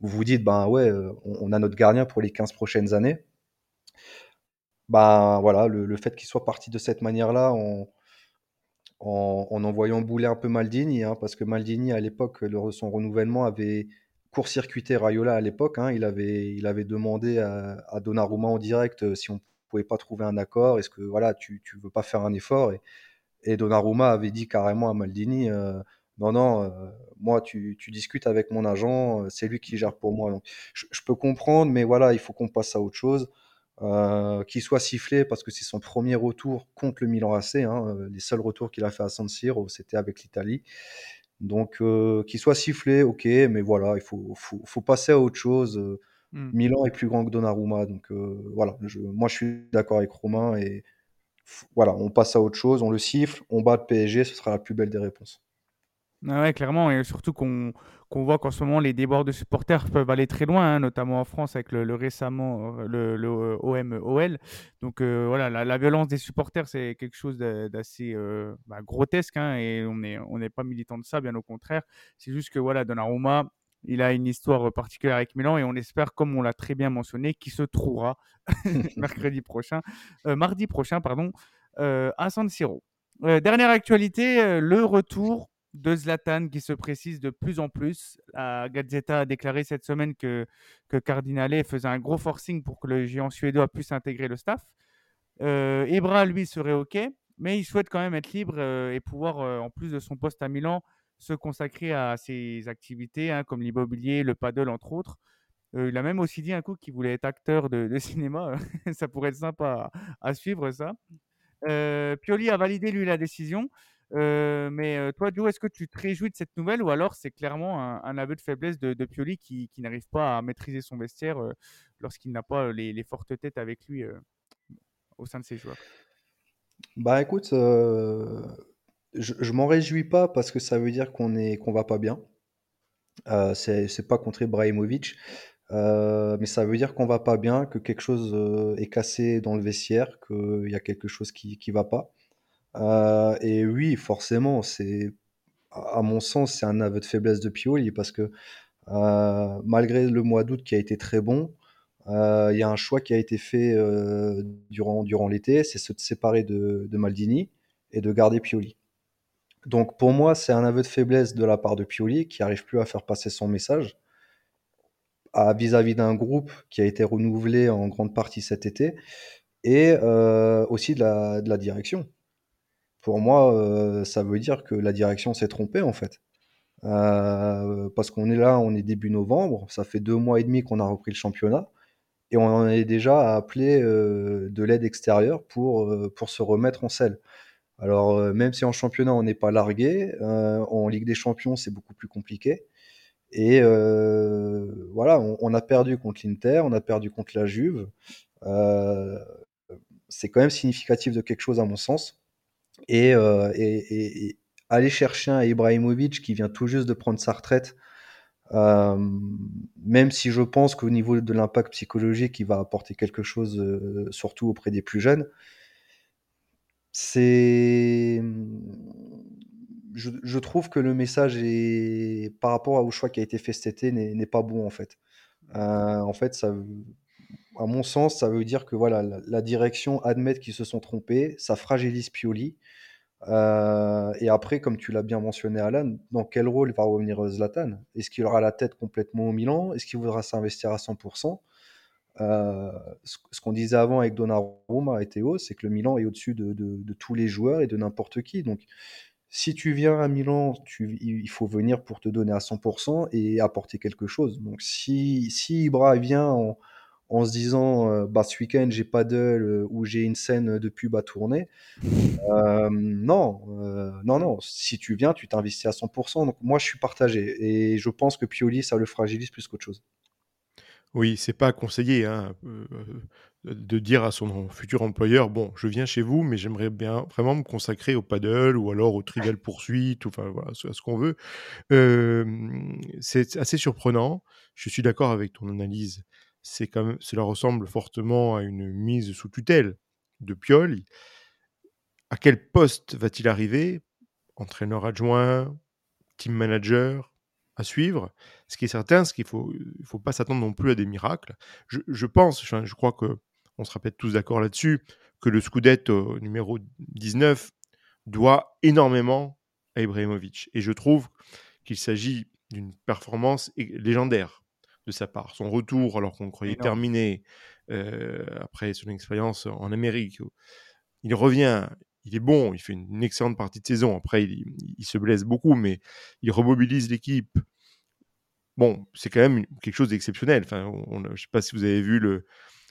vous vous dites, ben ouais, euh, on, a notre gardien pour les 15 prochaines années. Ben voilà, le, le fait qu'il soit parti de cette manière-là, en, en, en, envoyant bouler un peu Maldini, hein, parce que Maldini à l'époque, lors de son renouvellement, avait court-circuité Rayola à l'époque. Hein. il, avait, il avait demandé à, à, Donnarumma en direct euh, si on pouvait pas trouver un accord. Est-ce que voilà, tu, tu veux pas faire un effort et, et Donnarumma avait dit carrément à Maldini euh, non, non, euh, moi, tu, tu, discutes avec mon agent, c'est lui qui gère pour moi. Donc, je, peux comprendre, mais voilà, il faut qu'on passe à autre chose. Qu'il soit sifflé parce que c'est son premier retour contre le Milan AC. Hein, les seuls retours qu'il a fait à San Siro, c'était avec l'Italie. Donc, euh, qu'il soit sifflé, ok, mais voilà, il faut, faut, faut passer à autre chose. Euh, mmh. Milan est plus grand que Donnarumma, donc euh, voilà, je, moi je suis d'accord avec Romain et voilà, on passe à autre chose, on le siffle, on bat le PSG, ce sera la plus belle des réponses. Ah ouais, clairement, et surtout qu'on qu'on voit qu'en ce moment, les débords de supporters peuvent aller très loin, hein, notamment en France avec le, récemment le, le OM-OL. Donc euh, voilà, la, violence des supporters, c'est quelque chose d'assez euh, bah, grotesque, hein, et on n'est on n'est pas militant de ça, bien au contraire. C'est juste que voilà, Donnarumma, il a une histoire particulière avec Milan, et on espère, comme on l'a très bien mentionné, qu'il se trouvera mercredi prochain, euh, mardi prochain, pardon, à San Siro. dernière actualité, le retour de Zlatan qui se précise de plus en plus. La Gazzetta a déclaré cette semaine que, que faisait un gros forcing pour que le géant suédois puisse intégrer le staff. Euh, Ebra, lui, serait OK, mais il souhaite quand même être libre euh, et pouvoir, euh, en plus de son poste à Milan, se consacrer à ses activités, hein, comme l'immobilier, le paddle, entre autres. il a même aussi dit un coup qu'il voulait être acteur de, cinéma. ça pourrait être sympa à, à suivre, ça. Pioli a validé, lui, la décision. Euh, mais euh, toi, Joe, est-ce que tu te réjouis de cette nouvelle ou alors c'est clairement un, aveu de faiblesse de, Pioli qui, n'arrive pas à maîtriser son vestiaire euh, lorsqu'il n'a pas les, fortes têtes avec lui au sein de ses joueurs? Bah écoute, je, m'en réjouis pas parce que ça veut dire qu'on est va pas bien. c'est pas contre Ibrahimovic, mais ça veut dire qu'on va pas bien, que quelque chose est cassé dans le vestiaire, qu'il y a quelque chose qui qui va pas. Euh, et oui, forcément, c'est, à mon sens, c'est un aveu de faiblesse de Pioli parce que euh, malgré le mois d'août qui a été très bon, euh, il y a un choix qui a été fait durant, durant l'été, c'est de séparer de, de, Maldini et de garder Pioli. Donc pour moi, c'est un aveu de faiblesse de la part de Pioli qui n'arrive plus à faire passer son message vis-à-vis d'un groupe qui a été renouvelé en grande partie cet été et aussi de la, de la direction pour moi, euh, ça veut dire que la direction s'est trompée en fait. Euh, parce qu'on est là, on est début novembre, ça fait deux mois et demi qu'on a repris le championnat, et on en est déjà à appeler euh, de l'aide extérieure pour, pour se remettre en selle. Alors, même si en championnat on n'est pas largué, en Ligue des Champions c'est beaucoup plus compliqué. Et voilà, on, on a perdu contre l'Inter, on a perdu contre la Juve. C'est quand même significatif de quelque chose à mon sens. Et, euh, et- aller chercher un Ibrahimovic qui vient tout juste de prendre sa retraite, euh, même si je pense qu'au niveau de l'impact psychologique, il va apporter quelque chose, euh, surtout auprès des plus jeunes, c'est, je, trouve que le message est, par rapport au choix qui a été fait cet été, n'est pas bon en fait. En fait, à mon sens, ça veut dire que voilà, la, la direction admet qu'ils se sont trompés, ça fragilise Pioli. Euh, et après, comme tu l'as bien mentionné, Alan, dans quel rôle va revenir euh, Zlatan? Est-ce qu'il aura la tête complètement au Milan? Est-ce qu'il voudra s'investir à 100%? Euh, ce qu'on disait avant avec Donnarumma et Théo, c'est que le Milan est au-dessus de, tous les joueurs et de n'importe qui. Donc, si tu viens à Milan, il faut venir pour te donner à 100% et apporter quelque chose. Donc, si, si Ibra vient en, en se disant, euh, bah, ce week-end, j'ai pas d'œil ou j'ai une scène de pub à tourner, euh, non, euh, non, non. Si tu viens, tu t'investis à 100%. Donc, moi, je suis partagé et je pense que Pioli, ça le fragilise plus qu'autre chose. Oui, c'est pas conseillé hein, euh, euh, de dire à son futur employeur, bon, je viens chez vous, mais j'aimerais bien vraiment me consacrer au paddle ou alors au trivial poursuite, ou enfin voilà, à ce qu'on veut. Euh, c'est assez surprenant. Je suis d'accord avec ton analyse. Cela ressemble fortement à une mise sous tutelle de Pioli. À quel poste va-t-il arriver? Entraîneur adjoint, team manager à suivre. Ce qui est certain, c'est qu'il ne faut, faut pas s'attendre non plus à des miracles. Je, pense, je crois que on sera peut-être tous d'accord là-dessus, que le Scudetto numéro 19 doit énormément à Ibrahimovic. Et je trouve qu'il s'agit d'une performance légendaire de sa part. Son retour, alors qu'on croyait terminé euh, après son expérience en Amérique, il revient, il est bon, il fait une excellente partie de saison. Après, il, il se blesse beaucoup, mais il remobilise l'équipe. Bon, c'est quand même quelque chose d'exceptionnel. Enfin, on- je ne sais pas si vous avez vu le,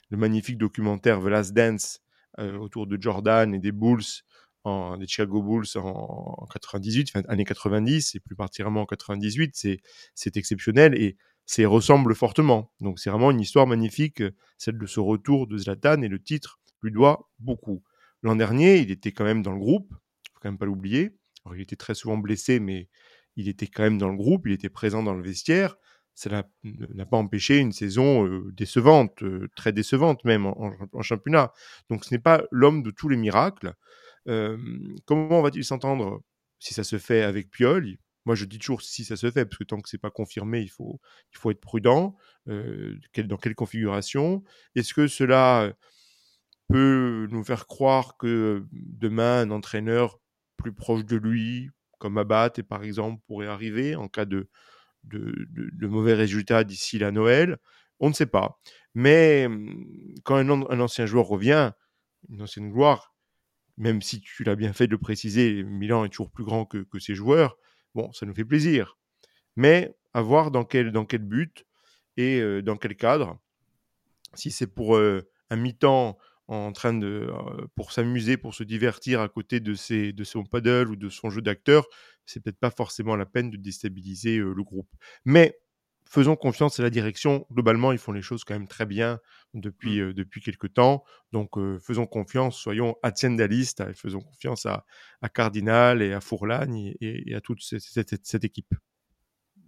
le magnifique documentaire The Last Dance euh, autour de Jordan et des Bulls, en, des Chicago Bulls en, en 98, enfin, années 90, et plus particulièrement en 98. C'est, c'est exceptionnel et c'est ressemble fortement. Donc, c'est vraiment une histoire magnifique, celle de ce retour de Zlatan, et le titre lui doit beaucoup. L'an dernier, il était quand même dans le groupe, faut quand même pas l'oublier. Il était très souvent blessé, mais il était quand même dans le groupe, il était présent dans le vestiaire. Ça n'a- pas empêché une saison euh, décevante, euh, très décevante même en, championnat. Donc ce n'est pas l'homme de tous les miracles. Euh, comment va-t-il s'entendre si ça se fait avec Pioli? Moi je dis toujours si ça se fait, parce que tant que c'est pas confirmé, il faut, il faut être prudent. Euh, dans quelle configuration Est-ce que cela peut nous faire croire que demain, un entraîneur plus proche de lui, comme Abbat, et par exemple, pourrait arriver en cas de, de, mauvais résultats d'ici la Noël? On ne sait pas. Mais hum, quand un, an- un ancien joueur revient, une ancienne gloire, même si tu l'as bien fait de le préciser, Milan est toujours plus grand que ses joueurs, bon, ça nous fait plaisir. Mais à voir dans quel, dans quel but et euh, dans quel cadre si c'est pour euh, un mi-temps en train de euh, pour s'amuser, pour se divertir à côté de ses de son paddle ou de son jeu d'acteur, c'est peut-être pas forcément la peine de déstabiliser le groupe. Mais faisons confiance à la direction. Globalement, ils font les choses quand même très bien depuis euh, depuis quelque temps. Donc euh, faisons confiance, soyons aziendalistes, et faisons confiance à, à Cardinal et à Fourlagne et, à toute cette- cette- cette équipe.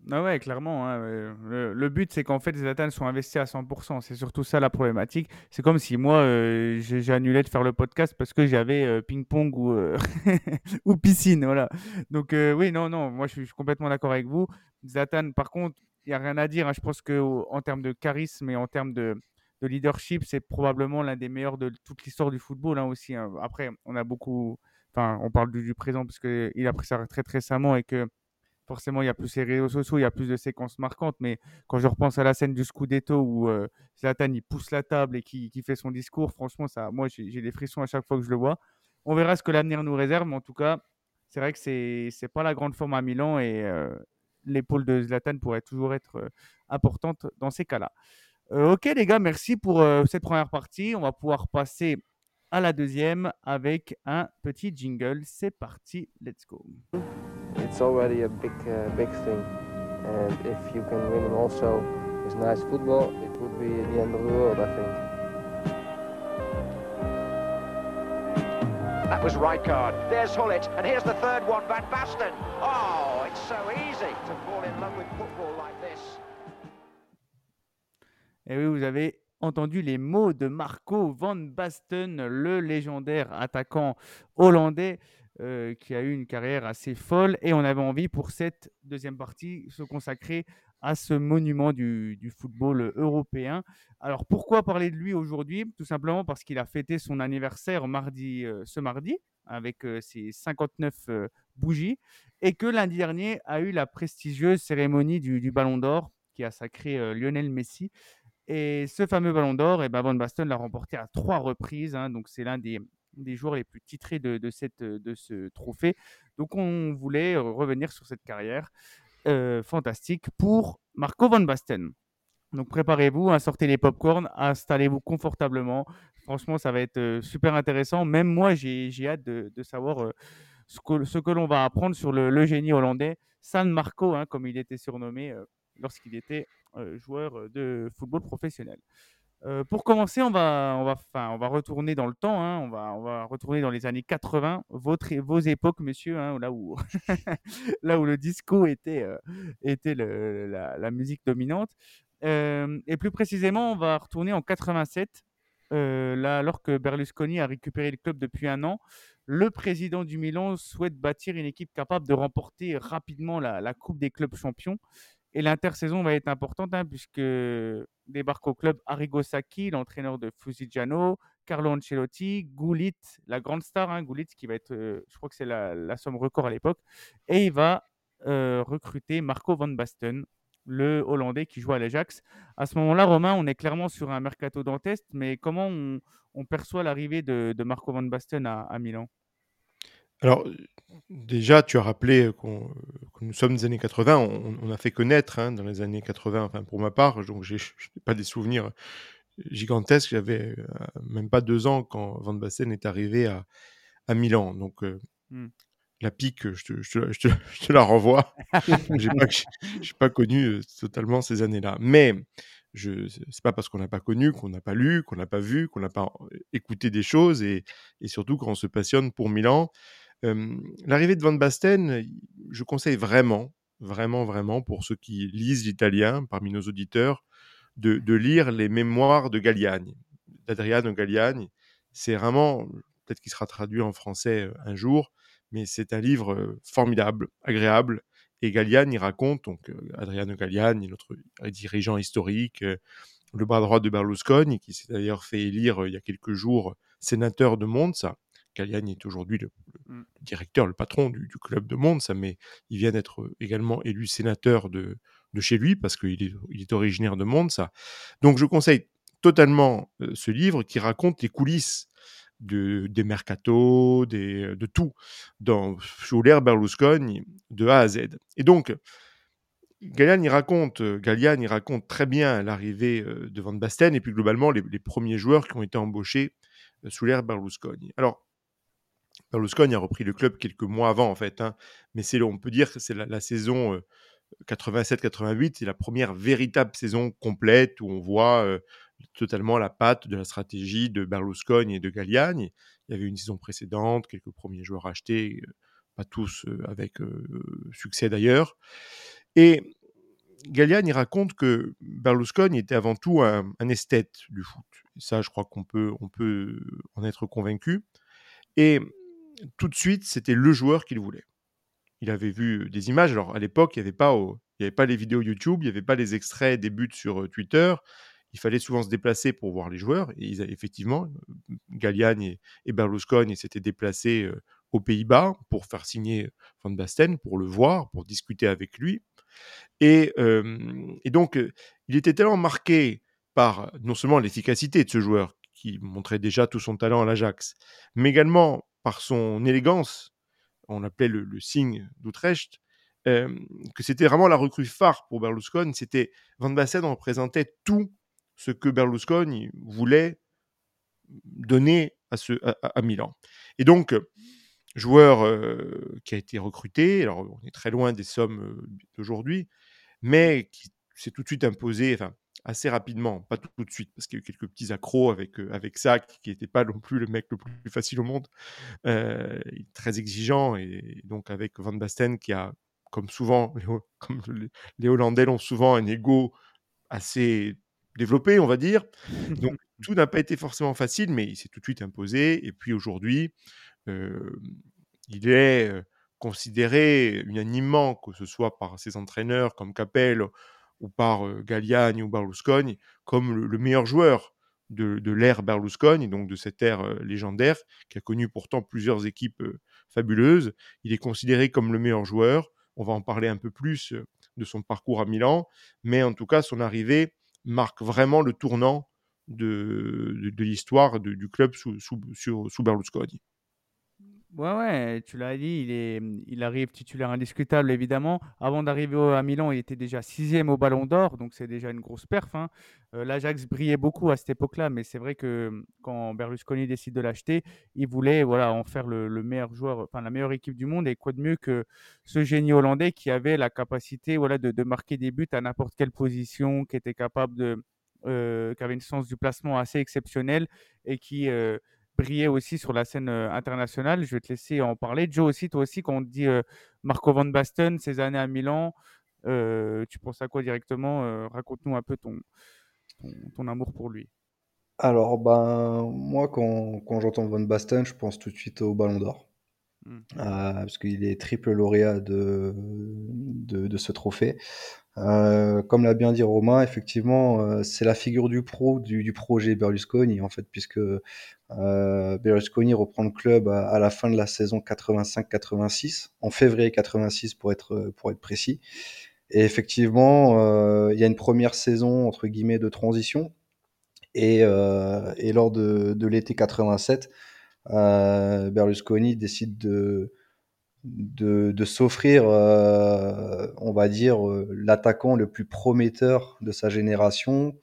Ah ouais, clairement. hein, Le, le but, c'est qu'en fait, les Zlatan sont investis à 100%. C'est surtout ça la problématique. C'est comme si moi, euh, j'ai annulé de faire le podcast parce que j'avais ping-pong ou, ou piscine. Voilà. Donc, oui, non, non, moi, je suis, je suis complètement d'accord avec vous. Zlatan, par contre, n'y a rien à dire. hein. Je pense qu'en termes de charisme et en termes de, de leadership, c'est probablement l'un des meilleurs de toute l'histoire du football hein, aussi. hein. Après, on a beaucoup. Enfin, on parle du, présent parce qu'il a pris sa retraite récemment et que forcément, il y a plus les réseaux sociaux, il y a plus de séquences marquantes. Mais quand je repense à la scène du Scudetto où euh, Zlatan il pousse la table et qui, fait son discours, franchement, ça, moi, j'ai des frissons à chaque fois que je le vois. On verra ce que l'avenir nous réserve, mais en tout cas, c'est vrai que c'est c'est pas la grande forme à Milan et, euh, l'épaule de Zlatan pourrait toujours être importante dans ces cas-là. ok les gars, merci pour cette première partie. On va pouvoir passer à la deuxième avec un petit jingle. C'est parti, let's go. It's already a big, uh, big thing, and if you can win also nice football, it would be the end of the world, I think. That was Rijkaard. There's Hullet, and here's the third one, Van Basten. Oh, it's so easy to fall in love with football like this. Et oui, vous avez entendu les mots de Marco van Basten, le légendaire attaquant hollandais euh, qui a eu une carrière assez folle. Et on avait envie pour cette deuxième partie se consacrer à ce monument du, football européen. Alors pourquoi parler de lui aujourd'hui? Tout simplement parce qu'il a fêté son anniversaire mardi, euh, ce mardi avec euh, ses 59 bougies et que lundi dernier a eu la prestigieuse cérémonie du, Ballon d'Or qui a sacré Lionel Messi. Et ce fameux ballon d'or, et eh ben Van Basten l'a remporté à trois reprises. Hein, donc c'est l'un des, joueurs les plus titrés de, de, ce trophée. Donc on voulait revenir sur cette carrière euh, fantastique pour Marco Van Basten. Donc préparez-vous, sortez les popcorns, installez-vous confortablement. Franchement, ça va être euh, super intéressant. Même moi, j'ai hâte de, de savoir euh, ce que, ce que l'on va apprendre sur le, génie hollandais, San Marco, hein, comme il était surnommé lorsqu'il était euh, joueur euh, de football professionnel. Euh, pour commencer, on va, on, va, on va retourner dans le temps, hein. on, va, on va retourner dans les années 80, votre, vos époques, monsieur, hein, là, où, là où le disco était, était le, la, musique dominante. et plus précisément, on va retourner en 87, là, alors que Berlusconi a récupéré le club depuis un an. Le président du Milan souhaite bâtir une équipe capable de remporter rapidement la Coupe des clubs champions. Et l'intersaison va être importante hein, puisque débarque au club Arrigo Sacchi, l'entraîneur de Fusigiano, Carlo Ancelotti, Goulit, la grande star, hein, Goulit qui va être, euh, je crois que c'est la, somme record à l'époque, et il va euh, recruter Marco van Basten, le Hollandais qui joue à l'Ajax. À ce moment-là, Romain, on est clairement sur un mercato dantesque, mais comment on, perçoit l'arrivée de, Marco van Basten à Milan? Alors, déjà, tu as rappelé qu'on que nous sommes des années 80. On, a fait connaître hein, dans les années 80, enfin pour ma part, donc je n'ai pas des souvenirs gigantesques. J'avais euh, même pas deux ans quand Van Basten est arrivé à, à Milan. Donc, euh, mmh. la pique, je te, je, te, je, te, la renvoie. je n'ai pas, connu euh, totalement ces années-là. Mais ce n'est pas parce qu'on n'a pas connu qu'on n'a pas lu, qu'on n'a pas vu, qu'on n'a pas écouté des choses. Et, et surtout quand on se passionne pour Milan. L'arrivée de Van Basten, je conseille vraiment, vraiment, vraiment, pour ceux qui lisent l'italien parmi nos auditeurs, de, lire les mémoires de Galliani, d'Adriano Galliani. C'est vraiment, peut-être qu'il sera traduit en français un jour, mais c'est un livre formidable, agréable. Et Galliani raconte, donc Adriano Galliani, notre dirigeant historique, le bras droit de Berlusconi, qui s'est d'ailleurs fait élire il y a quelques jours sénateur de Monza, Galliani est aujourd'hui le, mmh. directeur, le patron du, club de Monza, mais il vient d'être également élu sénateur de, chez lui parce qu'il est, il est originaire de Monza. Donc je conseille totalement ce livre qui raconte les coulisses de, des mercato, des, de tout, dans, sous l'ère Berlusconi, de A à Z. Et donc, Galliani raconte, Galliani raconte très bien l'arrivée de Van Basten et puis globalement les, les premiers joueurs qui ont été embauchés sous l'ère Berlusconi. Alors, Berlusconi a repris le club quelques mois avant, en fait. Hein. Mais c'est, on peut dire que c'est la, saison 87-88, c'est la première véritable saison complète où on voit totalement la patte de la stratégie de Berlusconi et de Galliani. Il y avait une saison précédente, quelques premiers joueurs achetés, pas tous avec succès d'ailleurs. Et Galliani raconte que Berlusconi était avant tout un, un esthète du foot. Et ça, je crois qu'on peut, on peut en être convaincu. Et tout de suite, c'était le joueur qu'il voulait. Il avait vu des images. Alors, à l'époque, il n'y avait, pas, il avait pas les vidéos YouTube, il n'y avait pas les extraits des buts sur Twitter. Il fallait souvent se déplacer pour voir les joueurs. Et effectivement, Galliani et, Berlusconi s'étaient déplacés aux Pays-Bas pour faire signer Van Basten, pour le voir, pour discuter avec lui. Et, et donc, il était tellement marqué par non seulement l'efficacité de ce joueur, qui montrait déjà tout son talent à l'Ajax, mais également par son élégance, on l'appelait le, signe d'Utrecht, euh, que c'était vraiment la recrue phare pour Berlusconi. C'était Van Basten représentait tout ce que Berlusconi voulait donner à, ce, à, Milan. Et donc, joueur euh, qui a été recruté, alors on est très loin des sommes euh, d'aujourd'hui, mais qui s'est tout de suite imposé, enfin assez rapidement, pas tout, tout de suite, parce qu'il y a eu quelques petits accros avec, euh, avec Sack, qui n'était pas non plus le mec le plus facile au monde, euh, très exigeant, et donc avec Van Basten qui a, comme souvent, les, comme les- les Hollandais l'ont souvent, un ego assez développé, on va dire. Donc tout n'a pas été forcément facile, mais il s'est tout de suite imposé, et puis aujourd'hui, euh, il est euh, considéré unanimement, que ce soit par ses entraîneurs comme Capel ou par Galliani ou Berlusconi, comme le, le meilleur joueur de, l'ère Berlusconi, donc de cette ère légendaire, qui a connu pourtant plusieurs équipes fabuleuses. Il est considéré comme le meilleur joueur. On va en parler un peu plus de son parcours à Milan, mais en tout cas, son arrivée marque vraiment le tournant de, l'histoire du club sous, sous Berlusconi. Ouais, ouais, tu l'as dit, il est, il arrive titulaire indiscutable, évidemment. Avant d'arriver à Milan, il était déjà sixième au Ballon d'Or, donc c'est déjà une grosse perf. hein. Euh, L'Ajax brillait beaucoup à cette époque-là, mais c'est vrai que hum, quand Berlusconi décide de l'acheter, il voulait voilà, en faire le, le meilleur joueur, enfin la meilleure équipe du monde. Et quoi de mieux que ce génie hollandais qui avait la capacité voilà, de, marquer des buts à n'importe quelle position, qui était capable de, euh, qui avait une sens du placement assez exceptionnel et qui euh, brillait aussi sur la scène internationale. Je vais te laisser en parler. Joe aussi, toi aussi, quand on te dit Marco Van Basten, ses années à Milan, tu penses à quoi directement Raconte-nous un peu ton, ton, ton amour pour lui. Alors, ben, moi, quand, quand j'entends Van Basten, je pense tout de suite au Ballon d'Or. Mm. Euh, parce qu'il est triple lauréat de, de, de ce trophée. Euh, comme l'a bien dit Romain, effectivement, euh, c'est la figure du pro du, du projet Berlusconi, en fait, puisque euh, Berlusconi reprend le club à, la fin de la saison 85-86, en février 86 pour être, pour être précis. Et effectivement, euh, il y a une première saison, entre guillemets, de transition. Et, euh, et lors de, de l'été 87, euh, Berlusconi décide de, de, de s'offrir, euh, on va dire, euh, l'attaquant le plus prometteur de sa génération,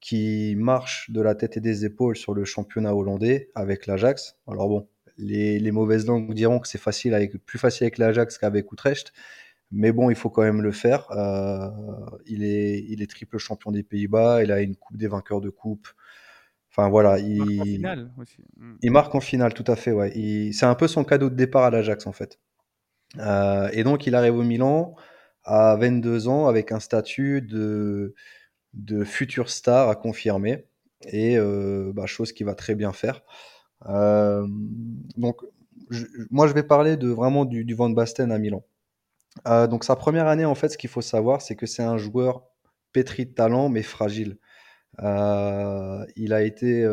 qui marche de la tête et des épaules sur le championnat hollandais avec l'Ajax. Alors bon, les, les mauvaises langues diront que c'est facile avec, plus facile avec l'Ajax qu'avec Utrecht, mais bon, il faut quand même le faire. Euh, il, est, il est triple champion des Pays-Bas, il a une coupe des vainqueurs de coupe. Enfin voilà, Il marque en il, finale aussi. Il marque en finale, tout à fait, ouais. Il- C'est un peu son cadeau de départ à l'Ajax, en fait. Euh, et donc, il arrive au Milan à 22 ans avec un statut de, futur star à confirmer. Et euh, bah, chose qu'il va très bien faire. Euh, donc, moi, je vais parler de vraiment du, Van Basten à Milan. Donc, sa première année, en fait, ce qu'il faut savoir, c'est que c'est un joueur pétri de talent, mais fragile. Il a été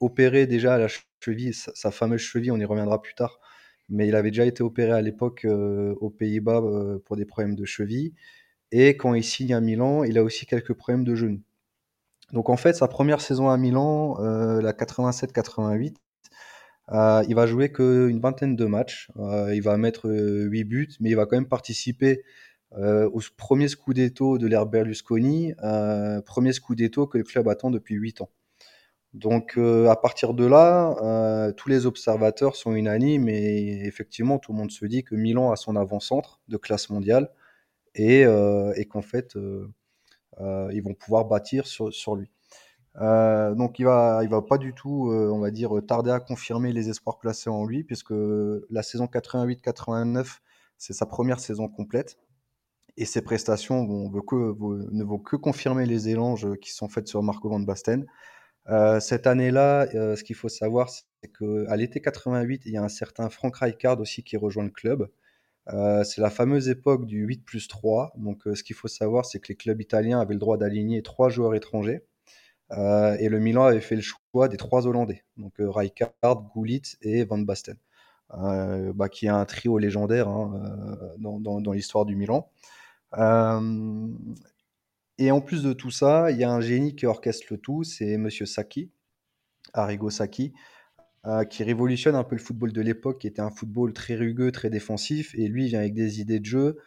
opéré déjà à la cheville, sa, sa fameuse cheville, on y reviendra plus tard, mais il avait déjà été opéré à l'époque euh, aux Pays-Bas euh, pour des problèmes de cheville. Et quand il signe à Milan, il a aussi quelques problèmes de genou. Donc en fait, sa première saison à Milan, euh, la 87-88, euh, il va jouer qu'une vingtaine de matchs. Il va mettre euh, 8 buts, mais il va quand même participer au premier Scudetto de l'ère Berlusconi, premier Scudetto que le club attend depuis 8 ans. Donc euh, à partir de là, euh, tous les observateurs sont unanimes et effectivement tout le monde se dit que Milan a son avant-centre de classe mondiale et, euh, qu'en fait ils vont pouvoir bâtir sur, lui. Donc il va, il va pas du tout, on va dire, tarder à confirmer les espoirs placés en lui, puisque la saison 88-89, c'est sa première saison complète. Et ses prestations ne vont que confirmer les élanges qui sont faits sur Marco Van Basten. Euh, cette année-là, euh, ce qu'il faut savoir, c'est qu'à l'été 88, il y a un certain Frank Rijkaard aussi qui rejoint le club. Euh, c'est la fameuse époque du 8 plus 3. Donc, ce qu'il faut savoir, c'est que les clubs italiens avaient le droit d'aligner trois joueurs étrangers. Et le Milan avait fait le choix des trois Hollandais, donc Rijkaard, Gullit et Van Basten, bah, qui est un trio légendaire hein, dans l'histoire du Milan. Euh, et en plus de tout ça, il y a un génie qui orchestre le tout, c'est Monsieur Sacchi, Arrigo Sacchi, euh, qui révolutionne un peu le football de l'époque, qui était un football très rugueux, très défensif, et lui il vient avec des idées de jeu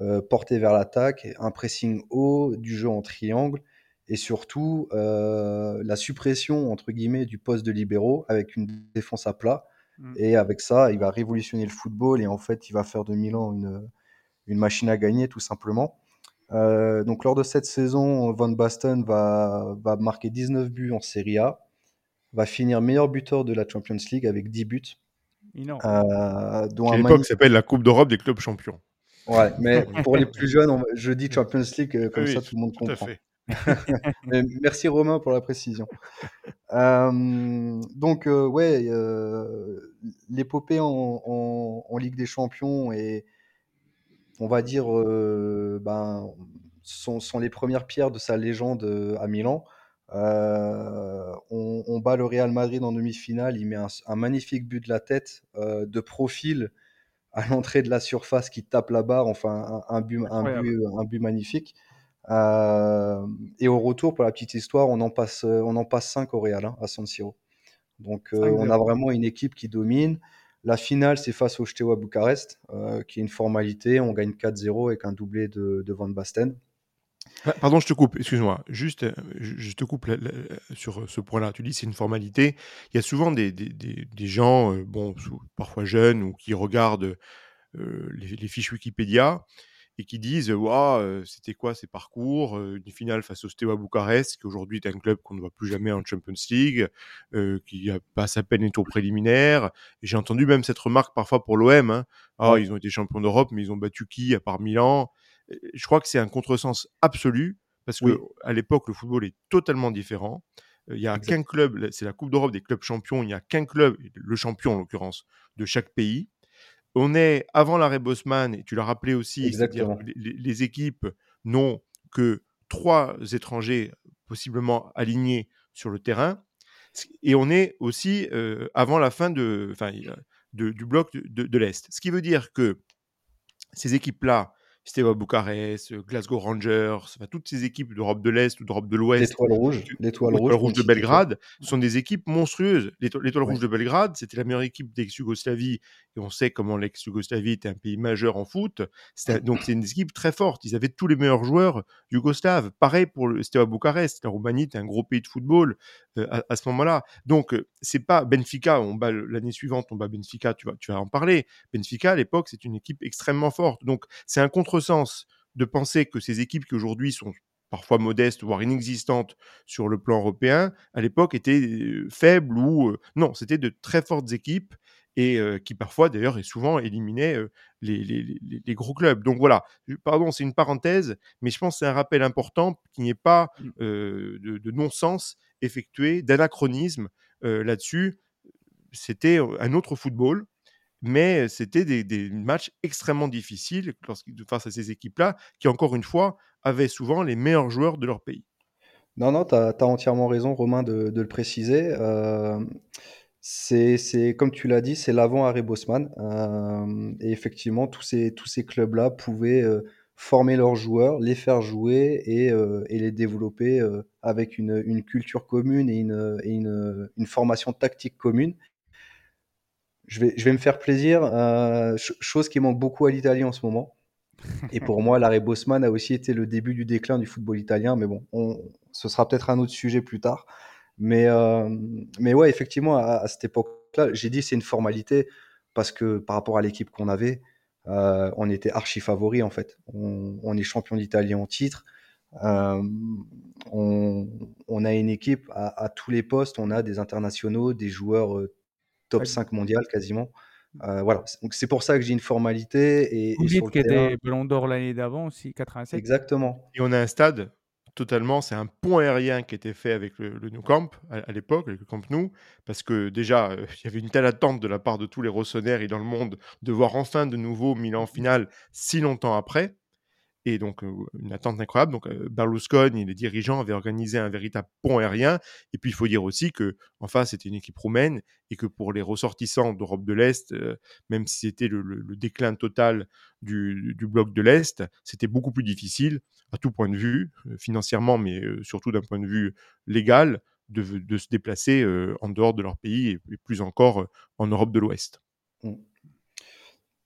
euh, porté vers l'attaque, un pressing haut, du jeu en triangle et surtout euh, la suppression entre guillemets du poste de libéraux avec une défense à plat. Mm. Et avec ça, il va révolutionner le football et en fait, il va faire de Milan une, une machine à gagner tout simplement. Euh, donc lors de cette saison, Van Basten va, va marquer 19 buts en Serie A, va finir meilleur buteur de la Champions League avec 10 buts, Énorme. euh, dont À un l'époque, s'appelle la Coupe d'Europe des clubs champions. Ouais, mais pour les plus jeunes, on je dis Champions League, euh, comme Oui, ça tout le monde Tout à comprend. fait. Mais merci Romain pour la précision. Euh, donc euh, ouais, euh, l'épopée en, en- en Ligue des Champions et on va dire euh, ben, sont, sont les premières pierres de sa légende euh, à Milan. Euh, on, on bat le Real Madrid en demi-finale, il met un, un magnifique but de la tête euh, de profil à l'entrée de la surface qui tape la barre, enfin un, un but, un, but, un but magnifique. Euh, et au retour, pour la petite histoire, on en passe, on en passe 5 au Real, hein, à San Siro. Donc on 5-0. a vraiment une équipe qui domine. La finale, c'est face au Steaua Bucarest, euh, qui est une formalité. On gagne 4-0 avec un doublé de, Van Basten. Ah, Pardon, je te coupe, excuse-moi. Juste, euh, je, te coupe sur ce point-là. Tu dis c'est une formalité. Il y a souvent des, des- des- gens, euh, bon, parfois jeunes, ou qui regardent les fiches Wikipédia et qui disent euh, c'était quoi ces parcours Une finale face au Steaua Bucarest, qui aujourd'hui est un club qu'on ne voit plus jamais en Champions League, euh, qui passe à peine les tours préliminaires. J'ai entendu même cette remarque parfois pour l'OM hein. Ah, ils ont été champions d'Europe, mais ils ont battu qui à part Milan? Je crois que c'est un contresens absolu, parce que Oui. à l'époque, le football est totalement différent. Il n'y a qu'un club, c'est la Coupe d'Europe des clubs champions, il n'y a qu'un club, le champion en l'occurrence, de chaque pays. On est avant l'arrêt Bosman, et tu l'as rappelé aussi, c'est-à-dire les, les- équipes n'ont que trois étrangers possiblement alignés sur le terrain. Et on est aussi euh, avant la fin de, de- du bloc de, de- de l'Est. Ce qui veut dire que ces équipes-là, Steaua Bucarest, euh, Glasgow Rangers, enfin, toutes ces équipes d'Europe de l'Est ou d'Europe de l'Ouest, L'étoile rouge, l'étoile l'Étoile rouge, rouge de. Belgrade, sont des équipes monstrueuses. L'éto- L'Étoile Ouais. rouge de Belgrade, c'était la meilleure équipe d'ex-Yougoslavie, et on sait comment l'ex-Yougoslavie était un pays majeur en foot. Donc c'est une équipe très forte. Ils avaient tous les meilleurs joueurs yougoslaves. Pareil pour le Steaua Bucarest. La Roumanie était un gros pays de football euh, à, à ce moment-là. Donc euh, c'est pas Benfica. On bat l'année suivante, on bat Benfica. Tu vas, tu vas en parler. Benfica à l'époque, c'est une équipe extrêmement forte. Donc c'est un contresens de penser que ces équipes qui aujourd'hui sont parfois modestes, voire inexistantes sur le plan européen, à l'époque étaient faibles ou non, c'était de très fortes équipes et euh, qui parfois d'ailleurs et souvent éliminaient euh, les, les- les- les gros clubs. Donc voilà, pardon, c'est une parenthèse, mais je pense que c'est un rappel important qu'il n'y ait pas Mm. euh, de, de non-sens effectué, d'anachronisme là-dessus. C'était un autre football, mais c'était des, matchs extrêmement difficiles face à ces équipes-là, qui encore une fois avaient souvent les meilleurs joueurs de leur pays. Non, non, tu as, entièrement raison, Romain, de, le préciser. Euh, c'est, comme tu l'as dit, c'est l'avant Harry Bosman. Et effectivement, tous ces, tous ces clubs-là pouvaient former leurs joueurs, les faire jouer et, les développer avec une, une culture commune et, et une, une formation tactique commune. Je vais, je vais me faire plaisir, euh, ch- chose qui manque beaucoup à l'Italie en ce moment. Et pour moi, l'arrêt Bosman a aussi été le début du déclin du football italien. Mais bon, on, ce sera peut-être un autre sujet plus tard. Mais, euh, mais ouais, effectivement, à, cette époque-là, j'ai dit c'est une formalité parce que par rapport à l'équipe qu'on avait, euh, on était archi favori en fait. On, est champion d'Italie en titre. Euh, on, a une équipe à, tous les postes. On a des internationaux, des joueurs top Ouais. 5 mondial quasiment. Euh, voilà. Donc c'est pour ça que j'ai une formalité et, et sur le qui terrain. était Ballon d'Or l'année d'avant aussi, 87. Exactement. Et on a un stade totalement, c'est un pont aérien qui était fait avec le, le Nou Camp à, à l'époque, avec le Camp Nou, parce que déjà, euh, il y avait une telle attente de la part de tous les Rossoneri dans le monde de voir enfin de nouveau Milan en finale si longtemps après. Et donc, une attente incroyable. Donc, Berlusconi et les dirigeants avaient organisé un véritable pont aérien. Et puis, il faut dire aussi que en face, c'était une équipe roumaine et que pour les ressortissants d'Europe de l'Est, même si c'était le, déclin total du, bloc de l'Est, c'était beaucoup plus difficile à tout point de vue, financièrement, mais surtout d'un point de vue légal, de, se déplacer en dehors de leur pays et, plus encore en Europe de l'Ouest. Mm.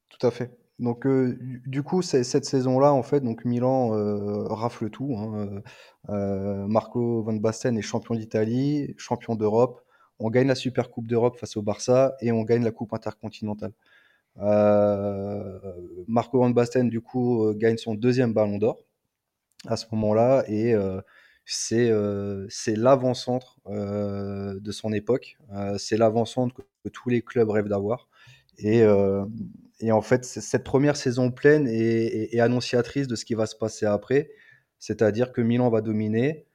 Tout à fait. Donc, euh, du coup, cette saison-là, en fait, donc Milan euh, rafle tout. hein, euh, euh, Marco Van Basten est champion d'Italie, champion d'Europe. On gagne la Super Coupe d'Europe face au Barça et on gagne la Coupe intercontinentale. Marco Van Basten, du coup, gagne son deuxième ballon d'or à ce moment-là et c'est euh, l'avant-centre de son époque. C'est l'avant-centre que, que tous les clubs rêvent d'avoir. Et, et en fait, cette première saison pleine est, annonciatrice de ce qui va se passer après. C'est-à-dire que Milan va dominer.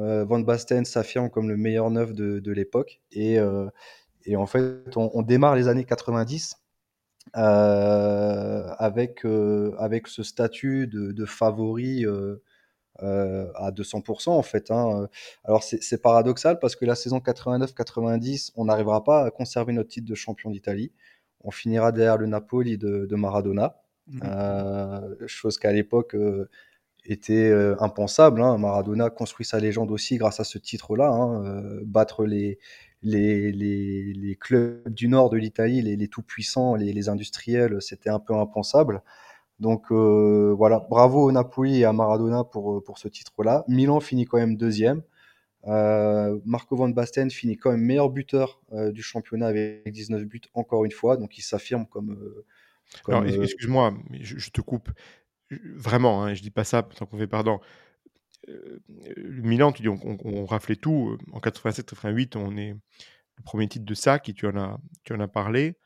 Euh, Van Basten s'affirme comme le meilleur neuf de, l'époque. Et, euh, et en fait, on, démarre les années 90 euh, avec, euh, avec ce statut de, favori à 200% en fait. hein. Alors c'est paradoxal parce que la saison 89-90, on n'arrivera pas à conserver notre titre de champion d'Italie. On finira derrière le Napoli de, de Maradona, Mhm. euh, chose qu'à l'époque euh, était euh, impensable. hein. Maradona construit sa légende aussi grâce à ce titre-là. hein. Battre les, les, les, les clubs du nord de l'Italie, les, les tout-puissants, les, industriels, c'était un peu impensable. Donc voilà, bravo au Napoli et à Maradona pour, pour ce titre-là. Milan finit quand même deuxième. Euh, Marco Van Basten finit quand même meilleur buteur euh, du championnat avec 19 buts encore une fois, donc il s'affirme comme, euh, comme excuse-moi, je, je te coupe. Je- Vraiment, hein, je dis pas ça tant qu'on fait pardon. Milan, tu dis, on, on- on raflait tout. En 87-88, on est le premier titre de ça, qui tu en as, tu en as parlé.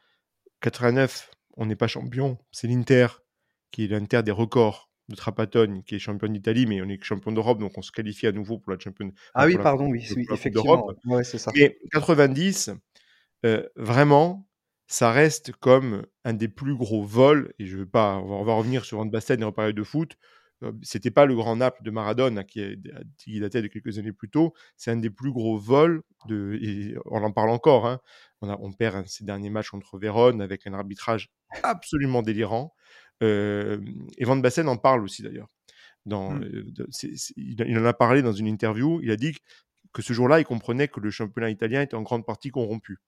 89, on n'est pas champion. C'est l'Inter qui est l'Inter des records de Trapattoni, qui est champion d'Italie, mais on est champion d'Europe, donc on se qualifie à nouveau pour la champion. Ah oui, pardon, oui, effectivement. d'Europe. Ouais, c'est ça. Mais 90, euh, vraiment, ça reste comme un des plus gros vols, et je veux pas, on va, revenir sur Van Basten et reparler de foot. euh, C'était pas le grand Naples de Maradona qui, est- qui datait de quelques années plus tôt. C'est un des plus gros vols de, et on en parle encore. hein. On, a, on perd ces derniers matchs contre Vérone avec un arbitrage absolument délirant. Euh, et Van Basten en parle aussi d'ailleurs. Dans, Mm. euh, il, il en a parlé dans une interview. Il a dit que ce jour-là, il comprenait que le championnat italien était en grande partie corrompu.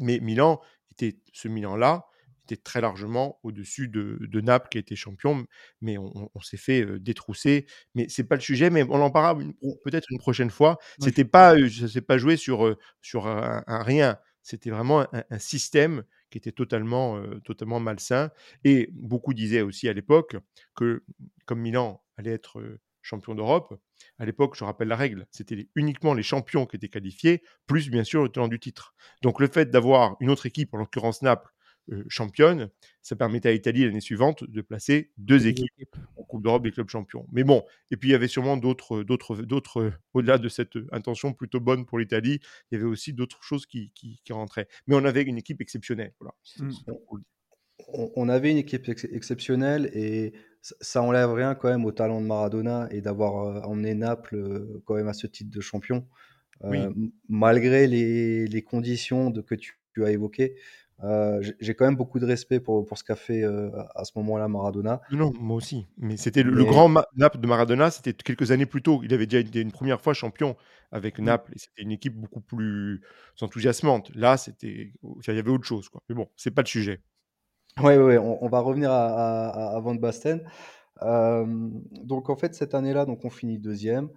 Mais Milan était ce Milan-là était très largement au-dessus de, de Naples qui était champion, mais on, s'est fait euh, détrousser. Mais c'est pas le sujet, mais on en parlera une- peut-être une prochaine fois. Oui. C'était pas, euh, ça s'est pas joué sur euh, sur un, un rien. C'était vraiment un, un système était totalement totalement malsain. Et beaucoup disaient aussi à l'époque que comme Milan allait être champion d'Europe, à l'époque, je rappelle la règle, c'était uniquement les champions qui étaient qualifiés, plus bien sûr le tenant du titre. Donc le fait d'avoir une autre équipe, en l'occurrence Naples, championne, ça permettait à l'Italie l'année suivante de placer deux équipes équipes. en Coupe d'Europe des clubs champions. Mais bon, et puis il y avait sûrement d'autres, d'autres, d'autres, au-delà de cette intention plutôt bonne pour l'Italie, il y avait aussi d'autres choses qui, qui, qui rentraient. Mais on avait une équipe exceptionnelle. Voilà. Mm. dire. on, on avait une équipe ex- exceptionnelle et ça, enlève rien quand même au talent de Maradona et d'avoir emmené Naples quand même à ce titre de champion. Oui. malgré les, les conditions de, que tu, tu as évoquées, euh, j'ai quand même beaucoup de respect pour, pour ce qu'a fait euh, à ce moment-là Maradona. Non, moi aussi. Mais c'était le, grand Naples de Maradona, c'était quelques années plus tôt. Il avait déjà été une première fois champion avec Naples et c'était une équipe beaucoup plus enthousiasmante. Là, c'était, il y avait autre chose, quoi. Mais bon, c'est pas le sujet. Ouais, ouais, ouais, on, on va revenir à, à, à Van Basten. Euh, donc en fait cette année-là, donc on finit deuxième,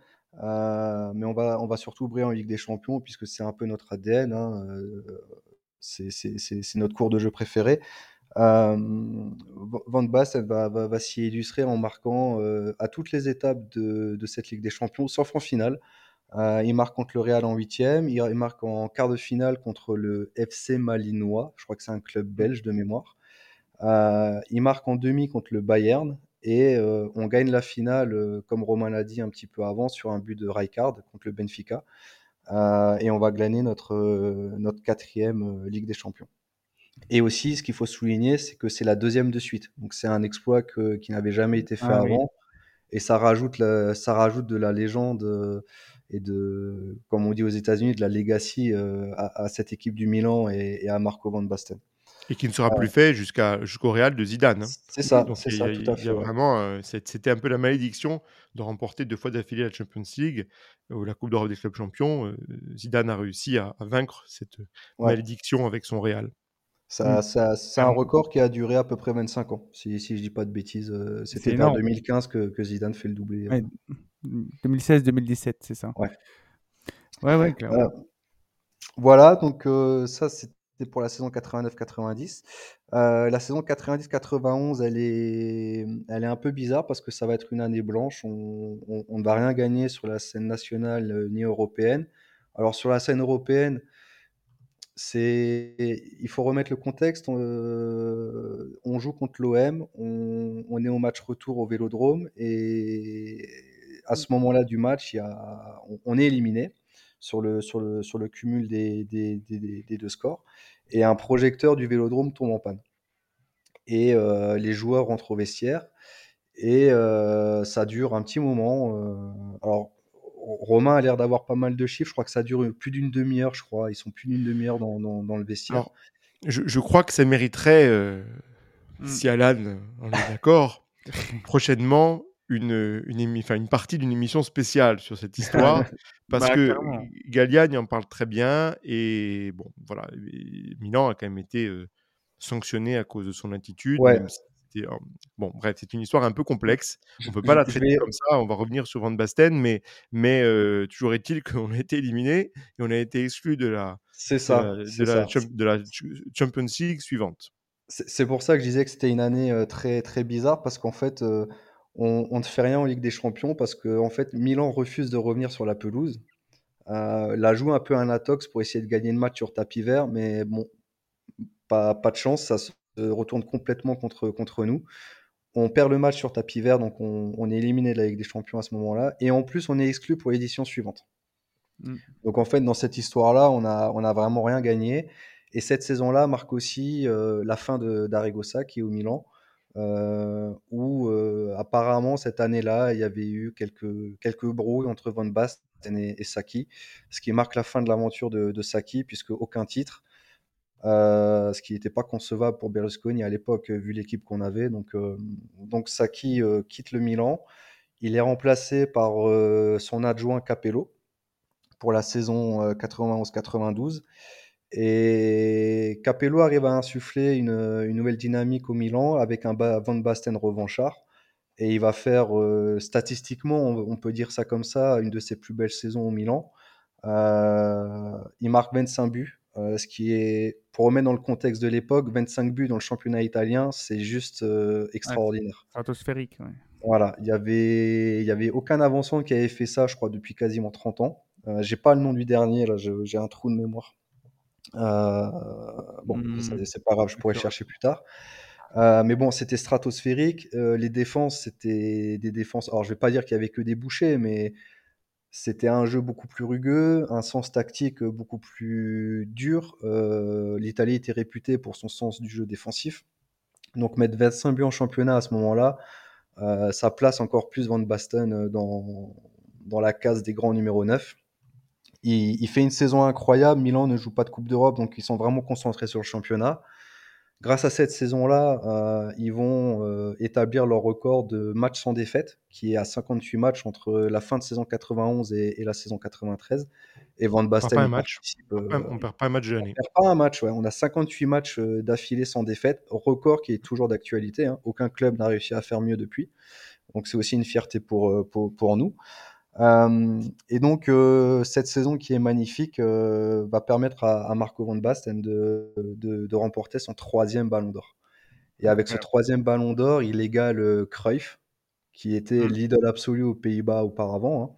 euh, mais on va on va surtout briller en Ligue des Champions puisque c'est un peu notre ADN, hein, euh, c'est notre cours de jeu préféré. Euh, Van Basten va, va, va s'y illustrer en marquant euh, à toutes les étapes de, de cette Ligue des Champions, sauf en finale. Euh, il marque contre le Real en huitième, il, marque en quart de finale contre le FC Malinois, je crois que c'est un club belge de mémoire. Il marque en demi contre le Bayern et on gagne la finale, comme Romain l'a dit un petit peu avant, sur un but de Rijkaard contre le Benfica. Euh, et on va glaner notre, euh, notre quatrième euh, Ligue des Champions. Et aussi, ce qu'il faut souligner, c'est que c'est la deuxième de suite. Donc c'est un exploit que- qui n'avait jamais été fait Ah oui. avant. Et ça rajoute, la- ça rajoute de la légende et de, comme on dit aux États-Unis, de la legacy à, à cette équipe du Milan et, et à Marco Van Basten. Et qui ne sera plus fait jusqu'à, jusqu'au Real de Zidane. hein. C'est ça, Donc, c'est ça, tout à fait. ouais. vraiment, c'était un peu la malédiction de remporter deux fois d'affilée la Champions League ou la Coupe d'Europe des clubs champions. Euh, Zidane a réussi à, à vaincre cette Ouais. malédiction avec son Real. Ça, Mm. ça- c'est un record qui a duré à peu près 25 ans, si, si je dis pas de bêtises. euh, C'est C'était énorme. 2015 que, que Zidane fait le doublé. euh. Ouais, 2016-2017, c'est ça. Ouais. Ouais, ouais, clairement. Euh, voilà, donc euh, ça c'était pour la saison 89-90. Euh, la saison 90-91, elle est, elle est un peu bizarre parce que ça va être une année blanche. On, on- ne va rien gagner sur la scène nationale euh, ni européenne. Alors sur la scène européenne, c'est, il faut remettre le contexte. euh, on joue contre l'OM, on, est au match retour au Vélodrome et à ce moment-là du match, il y a, on est éliminé sur le, sur le, sur le cumul des, des, des- deux scores et un projecteur du Vélodrome tombe en panne. Et euh, les joueurs rentrent au vestiaire et euh, ça dure un petit moment. euh, alors, Romain a l'air d'avoir pas mal de chiffres. Je crois que ça dure plus d'une demi-heure, je crois. Ils sont plus d'une demi-heure dans, dans- dans le vestiaire. Alors, je, je crois que ça mériterait, euh, Mm. si Alan en est d'accord, prochainement une, une, émi- enfin, une partie d'une émission spéciale sur cette histoire. Parce Bah, que clairement. Galliani en parle très bien. Et bon, voilà, et Milan a quand même été euh, sanctionné à cause de son attitude. Ouais. si euh, bon, bref, c'est une histoire un peu complexe. On peut pas la traiter vais- comme ça. On va revenir sur Van Basten. Mais, mais euh, toujours est-il qu'on a été éliminé et on a été exclu de la, C'est ça. de la ça. De la Ch- Champions League suivante. C'est c'est pour ça que je disais que c'était une année euh, très, très bizarre parce qu'en fait, euh, on, on ne fait rien en Ligue des Champions parce que en fait, Milan refuse de revenir sur la pelouse. Euh, la joue un peu un atox pour essayer de gagner le match sur tapis vert, mais bon, pas, pas de chance, ça se retourne complètement contre, contre nous. On perd le match sur tapis vert, donc on, on est éliminé de la Ligue des Champions à ce moment-là. Et en plus, on est exclu pour l'édition suivante. Mm. Donc en fait, dans cette histoire-là, on a, on a vraiment rien gagné. Et cette saison-là marque aussi euh, la fin de d'Arrigosa qui est au Milan, euh, apparemment cette année-là, il y avait eu quelques, brouilles entre Van Basten et, Saki, ce qui marque la fin de l'aventure de, Saki, puisque aucun titre, euh, ce qui n'était pas concevable pour Berlusconi à l'époque, vu l'équipe qu'on avait. Donc, euh, Saki euh, quitte le Milan. Il est remplacé par son adjoint Capello pour la saison euh, 91-92. Et Capello arrive à insuffler une, une nouvelle dynamique au Milan avec un Van Basten revanchard. Et il va faire, euh, statistiquement, on, on peut dire ça comme ça, une de ses plus belles saisons au Milan. Euh, il marque 25 buts, euh, ce qui est, pour remettre dans le contexte de l'époque, 25 buts dans le championnat italien, c'est juste extraordinaire. Stratosphérique, ouais. Voilà, il y avait, y avait aucun avançant qui avait fait ça, je crois, depuis quasiment 30 ans. J'ai pas le nom du dernier, là, j'ai un trou de mémoire. Bon, ça- c'est pas grave, je pourrais chercher plus tard. Euh, mais bon, c'était stratosphérique. Euh, les défenses, c'était des défenses. Alors, je vais pas dire qu'il y avait que des bouchées, mais c'était un jeu beaucoup plus rugueux, un sens tactique beaucoup plus dur. Euh, L'Italie était réputée pour son sens du jeu défensif. Donc, mettre 25 buts en championnat à ce moment-là, ça place encore plus Van Basten dans, dans la case des grands numéro 9. Il, il fait une saison incroyable. Milan ne joue pas de Coupe d'Europe, donc ils sont vraiment concentrés sur le championnat. Grâce à cette saison-là, euh, ils vont euh, établir leur record de matchs sans défaite, qui est à 58 matchs entre la fin de saison 91 et, et la saison 93. Et Van On perd Basten pas un match. On euh, perd- On pas un match de on l'année. perd pas un match, ouais. On a 58 matchs d'affilée sans défaite, record qui est toujours d'actualité. hein. Aucun club n'a réussi à faire mieux depuis. Donc c'est aussi une fierté pour, pour, pour nous. Euh, et donc euh, cette saison qui est magnifique euh, va permettre à, à Marco Van Basten de, de, de remporter son troisième ballon d'or. Et avec ce troisième ballon d'or, il égale Cruyff, qui était Mm. l'idole absolue aux Pays-Bas auparavant.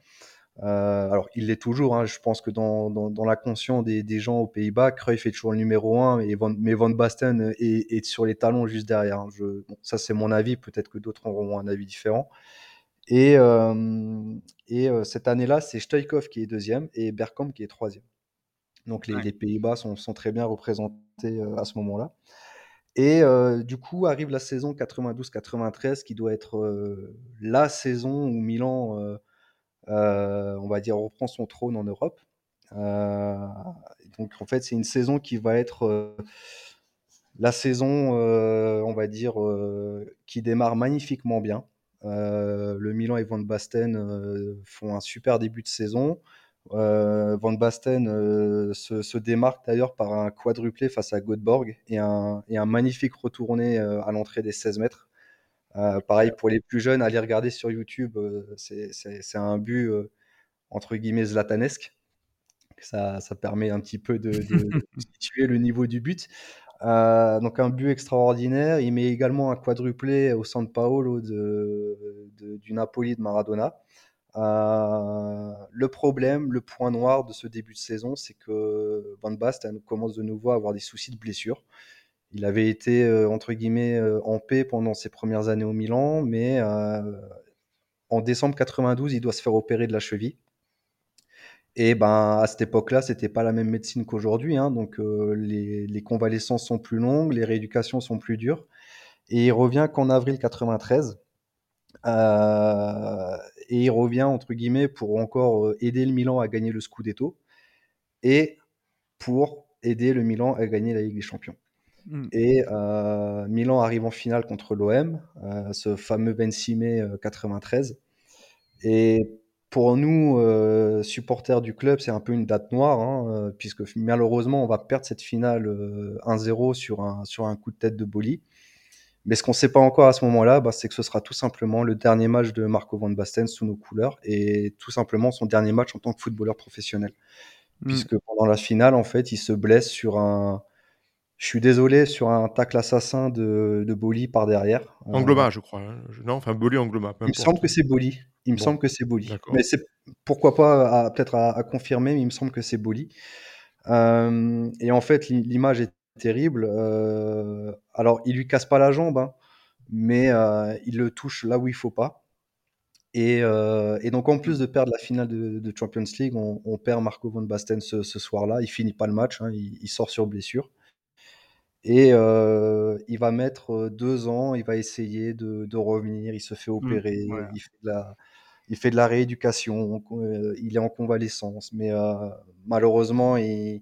hein. Alors, il l'est toujours. hein. Je pense que dans, dans, dans la conscience des, des gens aux Pays-Bas, Cruyff est toujours le numéro un, et Van, mais Van Basten est, est sur les talons juste derrière. hein. Je, bon, ça, c'est mon avis. Peut-être que d'autres auront un avis différent. Et, euh, et euh, cette année-là, c'est Stoïkov qui est deuxième et Bergkamp qui est troisième. Donc, les, Ouais. les Pays-Bas sont, sont très bien représentés euh, à ce moment-là. Et euh, du coup, arrive la saison 92-93 qui doit être euh, la saison où Milan, euh, on va dire, reprend son trône en Europe. Donc en fait, c'est une saison qui va être la saison, on va dire, qui démarre magnifiquement bien. Euh, le Milan et Van Basten euh, font un super début de saison. Euh, Van Basten euh, se, se démarque d'ailleurs par un quadruplé face à Göteborg et un, et un magnifique retourné euh, à l'entrée des 16 mètres. Pareil pour les plus jeunes, allez regarder sur YouTube, c'est un but entre guillemets zlatanesque. Ça, ça permet un petit peu de, de- de situer le niveau du but. Euh, donc un but extraordinaire. Il met également un quadruplé au San Paolo de, du Napoli de Maradona. Euh, le problème, le point noir de ce début de saison, c'est que Van Basten commence de nouveau à avoir des soucis de blessure. Il avait été euh, entre guillemets en paix pendant ses premières années au Milan, mais en décembre 92, il doit se faire opérer de la cheville. Et ben à cette époque-là, c'était pas la même médecine qu'aujourd'hui, hein, donc euh, les, les convalescences sont plus longues, les rééducations sont plus dures. Et il revient qu'en avril 93. Euh, et il revient entre guillemets pour encore euh, aider le Milan à gagner le Scudetto et pour aider le Milan à gagner la Ligue des Champions. Mm. Et euh, Milan arrive en finale contre l'OM, ce fameux 26 mai euh, 93. Et pour nous, euh, supporters du club, c'est un peu une date noire, hein, euh, puisque malheureusement, on va perdre cette finale euh, 1-0 sur un, sur un coup de tête de Boli. Mais ce qu'on ne sait pas encore à ce moment-là, bah, c'est que ce sera tout simplement le dernier match de Marco Van Basten sous nos couleurs et tout simplement son dernier match en tant que footballeur professionnel. Mm. Puisque pendant la finale, en fait, il se blesse sur un, je suis désolé, sur un tacle assassin de, de Boli par derrière. Euh, Angloma, je crois. hein. Non, enfin, Boli Angloma. il me semble que c'est Boli. Il me Bon, semble que c'est Boli. Mais c'est pourquoi pas peut-être à, à confirmer, mais il me semble que c'est Boli. Euh, et en fait, l'i- l'image est terrible. Euh, alors, il lui casse pas la jambe, hein, mais euh, il le touche là où il faut pas. Et, et donc, en plus de perdre la finale de, de Champions League, on, on perd Marco Van Basten ce, ce soir-là. Il finit pas le match, hein, il, il sort sur blessure. Et il va mettre deux ans, il va essayer de, de revenir, il se fait opérer, voilà. il fait de la, il fait de la rééducation, il est en convalescence, mais malheureusement, il,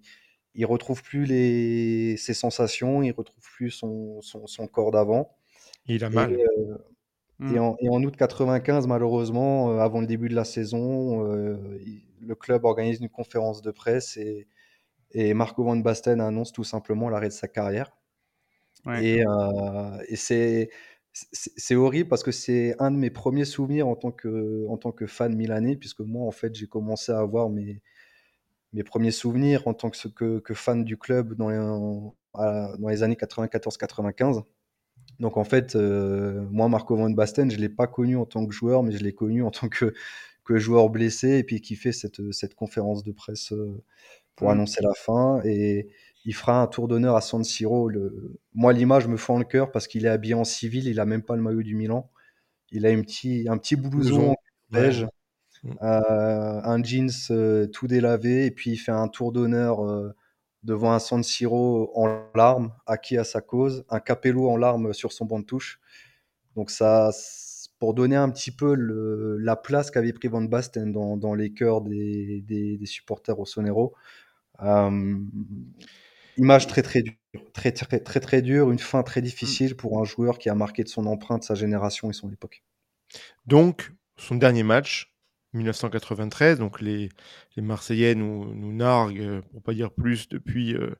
il retrouve plus les, ses sensations, il retrouve plus son, son, son corps d'avant. Il a Et, mal. euh, Mm. et, en, et en août 95, malheureusement, avant le début de la saison, le club organise une conférence de presse et, et Marco Van Basten annonce tout simplement l'arrêt de sa carrière. Ouais. Et, euh, et c'est horrible parce que c'est un de mes premiers souvenirs en tant que, en tant que fan milanais, puisque moi, en fait, j'ai commencé à avoir mes, mes premiers souvenirs en tant que, que, que fan du club dans les, en- à- dans les années 94-95. Donc, en fait, euh, moi, Marco Van Basten, je ne l'ai pas connu en tant que joueur, mais je l'ai connu en tant que, que joueur blessé et puis qui fait cette, cette conférence de presse euh, pour Mm. annoncer la fin. Et il fera un tour d'honneur à San Siro. Le... Moi, l'image me fend le cœur parce qu'il est habillé en civil, il a même pas le maillot du Milan. Il a un petit, un petit blouson beige, ouais. Mm. euh, un jeans euh, tout délavé, et puis il fait un tour d'honneur euh, devant un San Siro en larmes, acquis à sa cause, un capello en larmes sur son banc de touche. Donc ça, pour donner un petit peu le- la place qu'avait pris Van Basten dans, dans les cœurs des, des, des supporters au Sonero. Euh, image très très dure, très très très très dure, une fin très difficile pour un joueur qui a marqué de son empreinte sa génération et son époque. Donc, son dernier match, 1993, donc les, les Marseillais nous, nous narguent, euh, pour pas dire plus, depuis euh,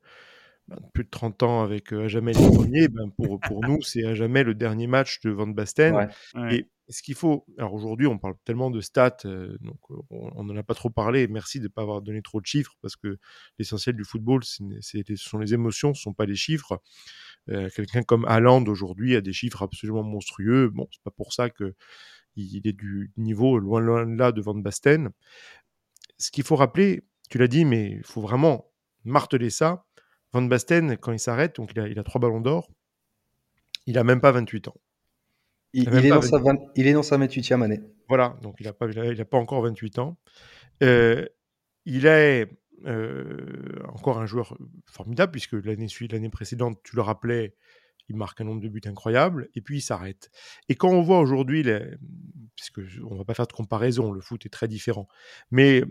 ben, plus de 30 ans avec euh, à jamais les premiers. Ben, pour, pour nous, c'est à jamais le dernier match de Van Basten. Ouais. Ouais. Et ce qu'il faut, alors aujourd'hui, on parle tellement de stats, euh, donc euh, on n'en a pas trop parlé. Merci de ne pas avoir donné trop de chiffres, parce que l'essentiel du football, ce sont les émotions, ce ne sont pas les chiffres. Euh, quelqu'un comme Haaland aujourd'hui a des chiffres absolument monstrueux. Bon, c'est pas pour ça que il est du niveau loin, loin de là de Van Basten. Ce qu'il faut rappeler, tu l'as dit, mais il faut vraiment marteler ça. Van Basten, quand il s'arrête, donc il a, a trois ballons d'or, il a même pas 28 ans. Il, est dans sa 28 vingt- il est dans sa 28e année. Voilà, donc il n'a pas, il a- il a pas encore 28 ans. Euh, il est euh, encore un joueur formidable, puisque l'année suivante, l'année précédente, tu le rappelais, il marque un nombre de buts incroyable, et puis il s'arrête. Et quand on voit aujourd'hui, puisque on va pas faire de comparaison, le foot est très différent, mais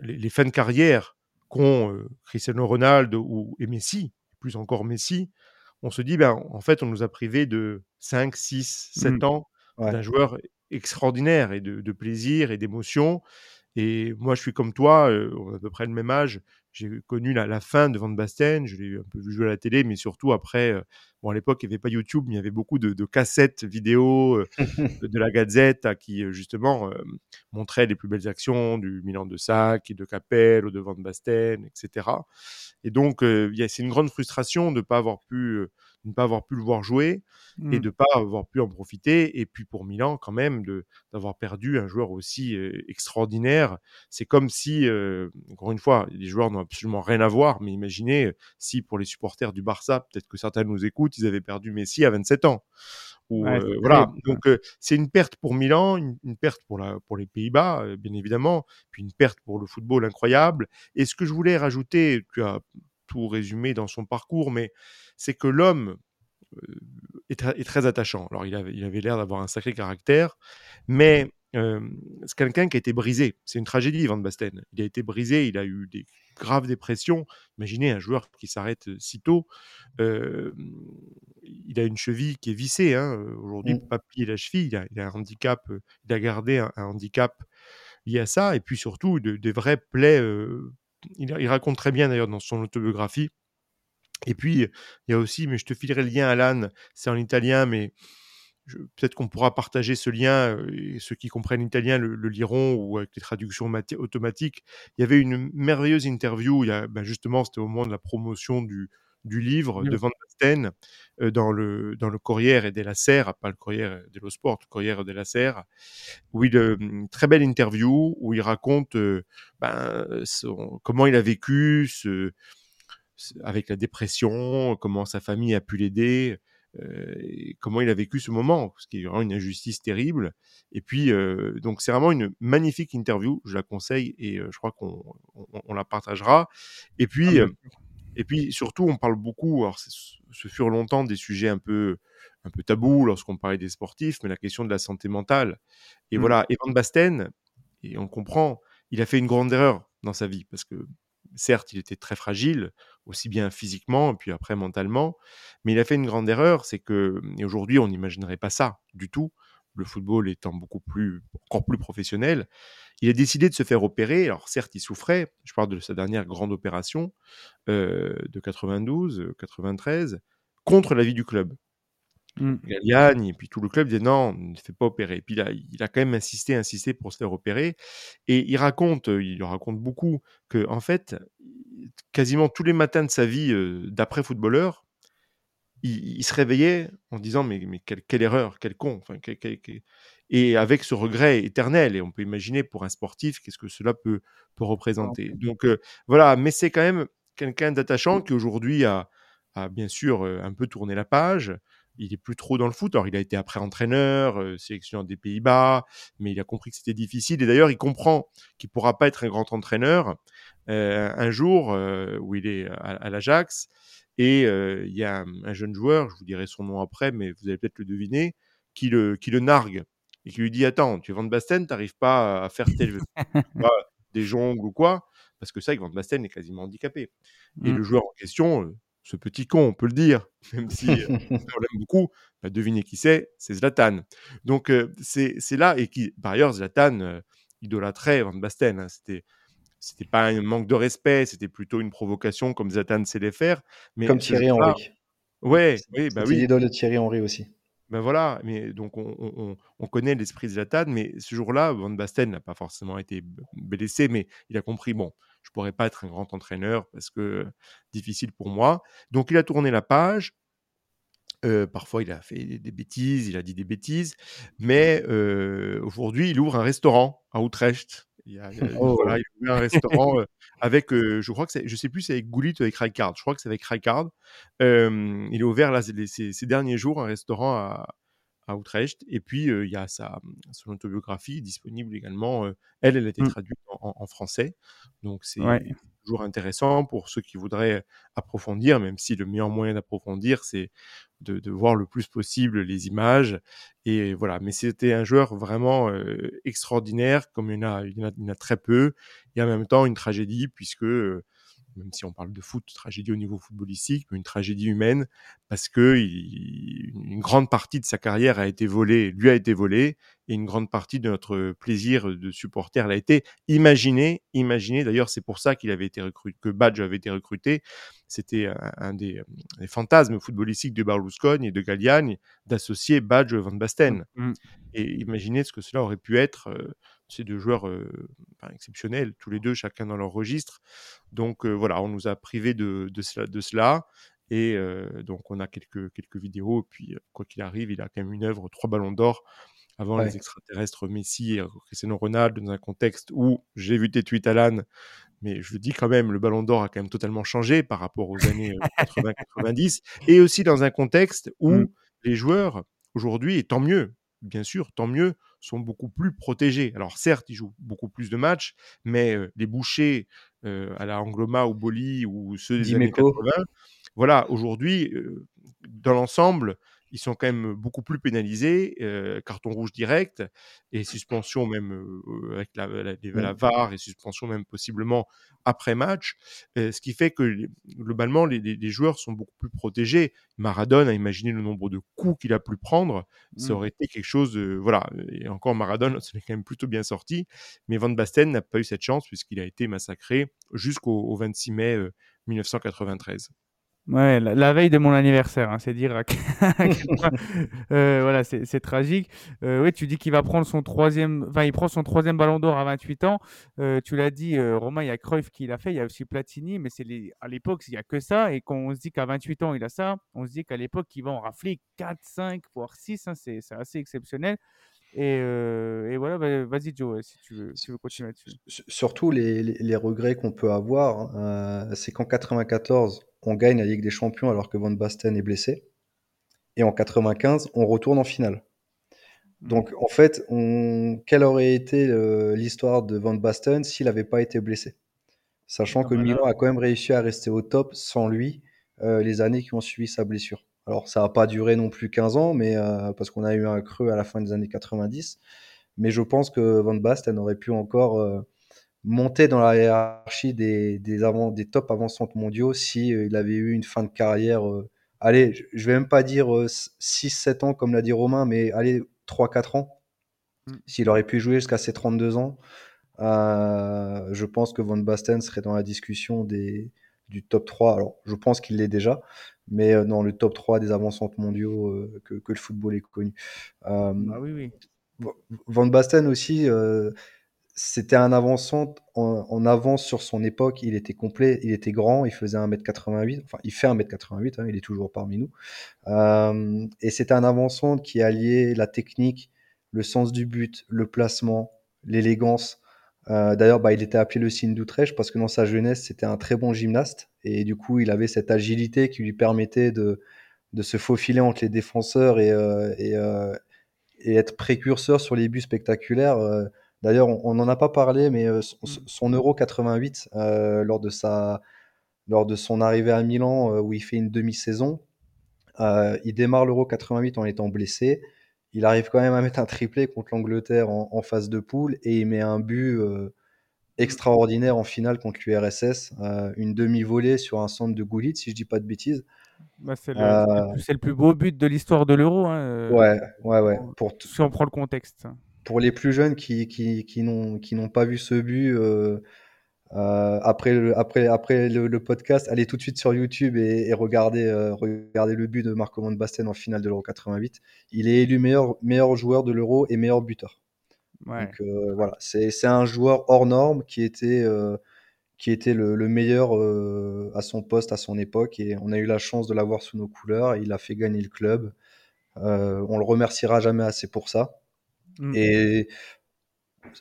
les, les fins de carrière qu'ont euh, Cristiano Ronaldo ou, et Messi, plus encore Messi, on se dit, ben, en fait, on nous a privé de 5, 6, 7 Mm. ans Ouais. d'un joueur extraordinaire et de, de plaisir et d'émotion. Et moi, je suis comme toi, euh, on a à peu près le même âge. J'ai connu la, la fin de Van Basten, je l'ai un peu vu jouer à la télé, mais surtout après, euh, bon, à l'époque, il n'y avait pas YouTube, mais il y avait beaucoup de, de cassettes vidéo euh, de la Gazette à qui, justement, montraient les plus belles actions du Milan de Sac, de Capello, de Van Basten, etc. Et donc, c'est une grande frustration de ne pas avoir pu, de ne pas avoir pu le voir jouer et Mm. de ne pas avoir pu en profiter. Et puis pour Milan, quand même, d'avoir perdu un joueur aussi euh, extraordinaire. C'est comme si, euh, encore une fois, les joueurs n'ont absolument rien à voir, mais imaginez si pour les supporters du Barça, peut-être que certains nous écoutent, ils avaient perdu Messi à 27 ans. Ou, Ouais, euh, c'est voilà. Donc euh, c'est une perte pour Milan, une, une perte pour, la, pour les Pays-Bas, euh, bien évidemment, puis une perte pour le football incroyable. Et ce que je voulais rajouter, tu as tout résumé dans son parcours, mais c'est que l'homme euh, est, tr- est très attachant. Alors, il avait il avait l'air d'avoir un sacré caractère, mais euh, c'est quelqu'un qui a été brisé. C'est une tragédie, Van Basten. Il a été brisé, il a eu des graves dépressions. Imaginez un joueur qui s'arrête euh, si tôt. Euh, il a une cheville qui est vissée. hein. Aujourd'hui, Mm. peut pas plier la cheville. Il a, il a un handicap. il a gardé un, un handicap lié à ça. Et puis surtout, de- des vraies plaies. euh, il, raconte très bien d'ailleurs dans son autobiographie et puis, il y a aussi, mais je te filerai le lien, Alan, c'est en italien, mais peut-être qu'on pourra partager ce lien, euh, et ceux qui comprennent l'italien le, liront, ou avec les traductions mati- automatiques. Il y avait une merveilleuse interview, il y a, ben justement, c'était au moment de la promotion du, du livre de Oui. Van Basten, euh, dans, le, dans le Corriere della Sera, pas le Corriere dello Sport, le Corriere della Sera, où il, euh, une très belle interview, où il raconte euh, ben, son- comment il a vécu ce, avec la dépression, comment sa famille a pu l'aider, et comment il a vécu ce moment, ce qui est vraiment une injustice terrible. Et puis, euh, donc c'est vraiment une magnifique interview, je la conseille et je crois qu'on on, on la partagera. Et Ah, puis, euh, et puis surtout, on parle beaucoup, alors ce furent longtemps des sujets un peu, un peu tabous lorsqu'on parlait des sportifs, mais la question de la santé mentale. Et Mm. voilà, Evan Basten, et on comprend, il a fait une grande erreur dans sa vie, parce que certes, il était très fragile, aussi bien physiquement, et puis après mentalement, mais il a fait une grande erreur, c'est que, et aujourd'hui, on n'imaginerait pas ça du tout, le football étant beaucoup plus, encore plus professionnel, il a décidé de se faire opérer. Alors certes, il souffrait, je parle de sa dernière grande opération euh, de 92, euh, 93, contre l'avis du club. Mm. Et puis tout le club disait non, ne te fais pas opérer. Et puis là, il a quand même insisté, insisté pour se faire opérer. Et il raconte, euh, il raconte beaucoup que en fait, quasiment tous les matins de sa vie euh, d'après footballeur, il, il se réveillait en disant mais, mais quelle, quelle erreur, quel con. Enfin, quel- quel- quel- Et avec ce regret éternel. Et on peut imaginer pour un sportif qu'est-ce que cela peut, peut représenter. Donc euh, voilà, mais c'est quand même quelqu'un d'attachant qui aujourd'hui a, a bien sûr euh, un peu tourné la page. Il est plus trop dans le foot. Alors, il a été après entraîneur, euh, sélectionneur des Pays-Bas, mais il a compris que c'était difficile. Et d'ailleurs, il comprend qu'il pourra pas être un grand entraîneur euh, un jour où il est à, à l'Ajax. Et il y a un, un jeune joueur, je vous dirai son nom après, mais vous allez peut-être le deviner, qui le, qui le nargue et qui lui dit Attends, tu es Van Basten, tu n'arrives pas à faire tel, des jongles ou quoi? Parce que ça, Van Basten est quasiment handicapé. Et Mm. le joueur en question, ce petit con, on peut le dire, même si euh, on l'aime beaucoup, bah, devinez qui c'est, c'est Zlatan. Donc euh, c'est c'est là, et qui, par ailleurs, Zlatan euh, idolâtrait Van Basten. hein. C'était c'était pas un manque de respect, c'était plutôt une provocation comme Zlatan sait les faire. Mais Comme Thierry Henry. Ouais, oui, bah oui. l'idole de Thierry Henry aussi. Ben voilà, mais donc on, on- on- on connaît l'esprit de Zlatan, mais ce jour-là, Van Basten n'a pas forcément été blessé, mais il a compris, bon, je pourrais pas être un grand entraîneur parce que euh, difficile pour moi. Donc il a tourné la page. Euh, parfois, il a fait des, des bêtises, il a dit des bêtises, mais euh, aujourd'hui, il ouvre un restaurant à Utrecht. Il, y a- Oh. voilà, il ouvre un restaurant euh, avec, euh, je crois que c'est, je sais plus, c'est avec Gullit ou avec Rijkaard. Je crois que c'est avec. Euh, il a ouvert là, ces, ces- ces derniers jours un restaurant à, à Utrecht. Et puis, euh, il y a sa, son autobiographie disponible également. euh, elle, elle a été Mm. traduite en, en- en français. Donc, c'est Ouais. Toujours intéressant pour ceux qui voudraient approfondir, même si le meilleur moyen d'approfondir, c'est de, de voir le plus possible les images. Et voilà. Mais c'était un joueur vraiment euh, extraordinaire, comme il y, en a, il, y en a, il y en a très peu. Et en même temps, une tragédie, puisque euh, même si on parle de foot, tragédie au niveau footballistique, mais une tragédie humaine, parce que il- une grande partie de sa carrière a été volée, lui a été volée, et une grande partie de notre plaisir de supporter l'a été. Imaginez, imaginez, d'ailleurs c'est pour ça qu'il avait été recruté, que Badge avait été recruté, c'était un, un des, des fantasmes footballistiques de Berlusconi et de Galliani d'associer Badge Van Basten. Mm. Et imaginez ce que cela aurait pu être, euh, ces deux joueurs euh, exceptionnels, tous les deux, chacun dans leur registre. Donc euh, voilà, on nous a privés de, de cela. De cela et euh, donc on a quelques, quelques vidéos. Et puis, quoi qu'il arrive, il a quand même une œuvre, trois ballons d'or avant Ouais. les extraterrestres Messi et Cristiano Ronaldo dans un contexte où j'ai vu tes tweets, Alan, mais je le dis quand même, le ballon d'or a quand même totalement changé par rapport aux années 80-90 et aussi dans un contexte où Mm. les joueurs aujourd'hui, et tant mieux, bien sûr, tant mieux, sont beaucoup plus protégés. Alors certes, ils jouent beaucoup plus de matchs, mais les bouchers euh, à la Angloma ou Boli ou ceux des années Dimeco. 80, voilà, aujourd'hui, euh, dans l'ensemble, ils sont quand même beaucoup plus pénalisés, euh, carton rouge direct et suspension même euh, avec la, la, les- la. VAR et suspension même possiblement après match, euh, ce qui fait que globalement les, les- les joueurs sont beaucoup plus protégés. Maradona a imaginé le nombre de coups qu'il a pu prendre, ça Mm. aurait été quelque chose de voilà. Et encore Maradona, c'est quand même plutôt bien sorti, mais Van Basten n'a pas eu cette chance puisqu'il a été massacré jusqu'au au 26 mai euh, 1993. Ouais, la, veille de mon anniversaire, hein, c'est dire euh, voilà, c'est tragique. Euh, oui, tu dis qu'il va prendre son troisième, enfin, il prend son troisième ballon d'or à 28 ans. Euh, tu l'as dit, Romain, il y a Cruyff qui l'a fait, il y a aussi Platini, mais c'est à l'époque, il n'y a que ça. Et quand on se dit qu'à 28 ans, il a ça, on se dit qu'à l'époque, il va en rafler 4, 5, voire 6. hein, c'est assez exceptionnel. Et, voilà, bah, vas-y, Joe, si tu veux, si tu veux continuer là-dessus. Surtout les, regrets qu'on peut avoir, euh, c'est qu'en 94, on gagne la Ligue des Champions alors que Van Basten est blessé. Et en 95, on retourne en finale. Mm. Donc en fait, on... quelle aurait été euh, l'histoire de Van Basten s'il n'avait pas été blessé? Sachant Ah que bah Milan a quand même réussi à rester au top sans lui euh, les années qui ont suivi sa blessure. Alors ça n'a pas duré non plus 15 ans, mais euh, parce qu'on a eu un creux à la fin des années 90. Mais je pense que Van Basten aurait pu encore euh, monter dans la hiérarchie des, des, avant, des top avancantes mondiaux si euh, il avait eu une fin de carrière. euh, allez, je je vais même pas dire 6-7 ans comme l'a dit Romain, mais allez, 3-4 ans. Mm. S'il aurait pu jouer jusqu'à ses 32 ans, euh, je pense que Van Basten serait dans la discussion des, du top 3. Alors, je pense qu'il l'est déjà, mais euh, dans le top 3 des avancantes mondiaux euh, que, que le football ait connu. Euh, bah oui, oui. Van Basten aussi, euh, c'était un avançant en, en avance sur son époque. Il était complet, il était grand, il faisait 1m88. Enfin, il fait 1m88, hein, il est toujours parmi nous. Euh, et c'était un avançant qui alliait la technique, le sens du but, le placement, l'élégance. Euh, D'ailleurs, bah, il était appelé le signe d'Utrecht parce que dans sa jeunesse, c'était un très bon gymnaste. Et du coup, il avait cette agilité qui lui permettait de, se faufiler entre les défenseurs euh, et être précurseur sur les buts spectaculaires. D'ailleurs, on n'en a pas parlé, mais euh, son, son Euro 88, euh, lors, de sa, lors de son arrivée à Milan, euh, où il fait une demi-saison, euh, il démarre l'Euro 88 en étant blessé. Il arrive quand même à mettre un triplé contre l'Angleterre en, en phase de poule et il met un but euh, extraordinaire en finale contre l'URSS. Une demi-volée sur un centre de Goulit, si je dis pas de bêtises. Bah, c'est le, plus- beau but de l'histoire de l'Euro, hein, ouais, ouais, ouais. pour- si on prend le contexte. Pour les plus jeunes qui, qui, qui n'ont qui n'ont pas vu ce but, euh, euh, après, le, après, après le, le podcast, allez tout de suite sur YouTube et, et regardez, euh, regardez le but de Marco Van Basten en finale de l'Euro 88. Il est élu meilleur, meilleur joueur de l'Euro et meilleur buteur. Ouais. Donc euh, voilà, c'est c'est un joueur hors norme qui était, qui était le, le meilleur à son poste, à son époque. Et on a eu la chance de l'avoir sous nos couleurs. Il a fait gagner le club. On le remerciera jamais assez pour ça. Mm. Et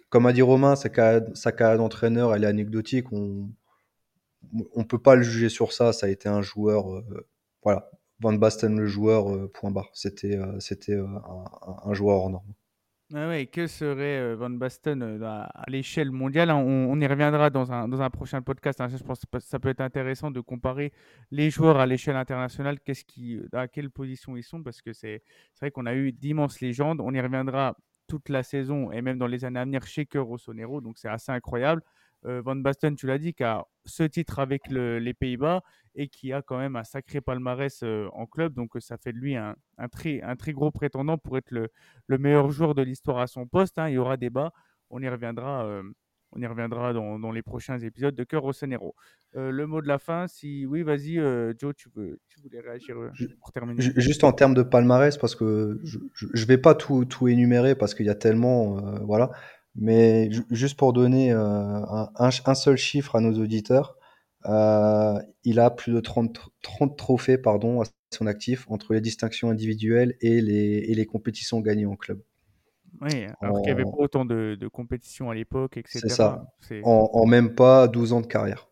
comme a dit Romain, sa carrière, sa carrière d'entraîneur, elle est anecdotique. On on peut pas le juger sur ça. Ça a été un joueur, euh, voilà, Van Basten le joueur, euh, point barre. C'était euh, c'était un, un joueur hors norme. Ah ouais, que serait Van Basten à, l'échelle mondiale? Hein, on, on y reviendra dans un, dans un prochain podcast. hein. Je pense que ça peut être intéressant de comparer les joueurs à l'échelle internationale, qu'est-ce qui, à quelle position ils sont, parce que c'est vrai qu'on a eu d'immenses légendes. On y reviendra toute la saison et même dans les années à venir chez Cœur Rossonero, donc c'est assez incroyable. Euh, Van Basten, tu l'as dit, qui a ce titre avec le- les Pays-Bas et qui a quand même un sacré palmarès euh, en club. Donc, euh, ça fait de lui un, très, gros prétendant pour être le, le meilleur joueur de l'histoire à son poste. hein. Il y aura débat. On y reviendra. On y reviendra dans, dans les prochains épisodes de Cœur au Sonero. Euh, le mot de la fin, si oui, vas-y, euh, Joe, tu, veux, tu voulais réagir euh, pour terminer? Ju- Juste en termes de palmarès, parce que je, je vais pas tout, tout énumérer parce qu'il y a tellement, euh, voilà. Mais ju- juste pour donner un, seul chiffre à nos auditeurs, il a plus de 30, 30 trophées pardon, à son actif entre les distinctions individuelles et les, et les compétitions gagnées en club. Oui, alors qu'il n'y avait pas autant de, de compétitions à l'époque, etc. C'est ça. En, en même pas 12 ans de carrière.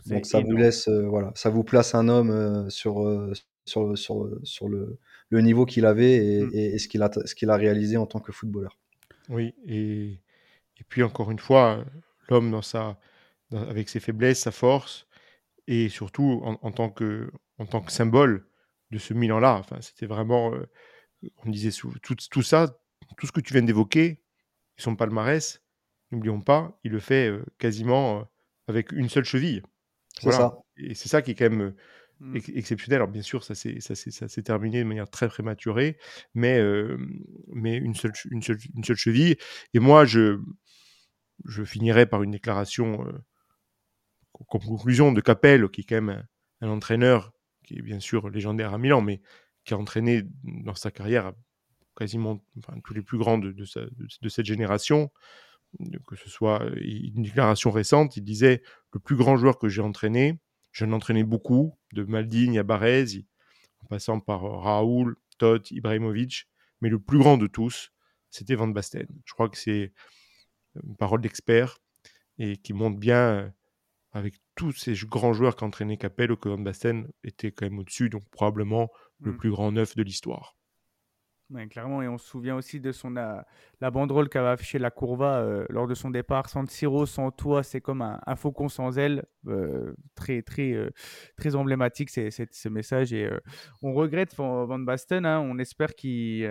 c'est Donc ça vous laisse, euh, voilà, ça vous place un homme euh, sur, euh, sur, sur, sur le, le niveau qu'il avait et, Mm. et- et ce qu'il a, ce qu'il a réalisé en tant que footballeur. Oui, et, et puis encore une fois, l'homme dans sa, dans- avec ses faiblesses, sa force, et surtout en, en tant, que, en tant que symbole de ce Milan-là. Enfin, c'était vraiment, euh, on disait tout, tout ça, tout ce que tu viens d'évoquer, son palmarès, n'oublions pas, il le fait euh, quasiment euh, avec une seule cheville. C'est ça. Et c'est ça qui est quand même euh, Mm. ex- exceptionnel. Alors bien sûr, ça s'est terminé de manière très prématurée, mais, mais une, seule, che- une, seule, une seule cheville. Et moi, je, je finirai par une déclaration co- comme conclusion de Capel, qui est quand même un, un entraîneur qui est bien sûr légendaire à Milan, mais qui a entraîné dans sa carrière quasiment enfin, tous les plus grands de, de, sa- de- de cette génération. Que ce soit euh, une déclaration récente, il disait le plus grand joueur que j'ai entraîné, j'en ai entraîné beaucoup, de Maldini à Baresi, en passant par euh, Raoul, Todd, Ibrahimovic, mais le plus grand de tous, c'était Van Basten. Je crois que c'est une parole d'expert et qui montre bien, euh, avec tous ces grands joueurs qu'a entraîné Capello, que Van Basten était quand même au-dessus, donc probablement le Mm. plus grand neuf de l'histoire. Clairement, et on se souvient aussi de son euh, la banderole qu'avait affichée la Curva euh, lors de son départ. Sans Siro, sans toi, c'est comme un, faucon sans aile. Euh, très, très, très emblématique, c'est, ce message. Et on regrette Van, Van Basten. hein. on espère qu'il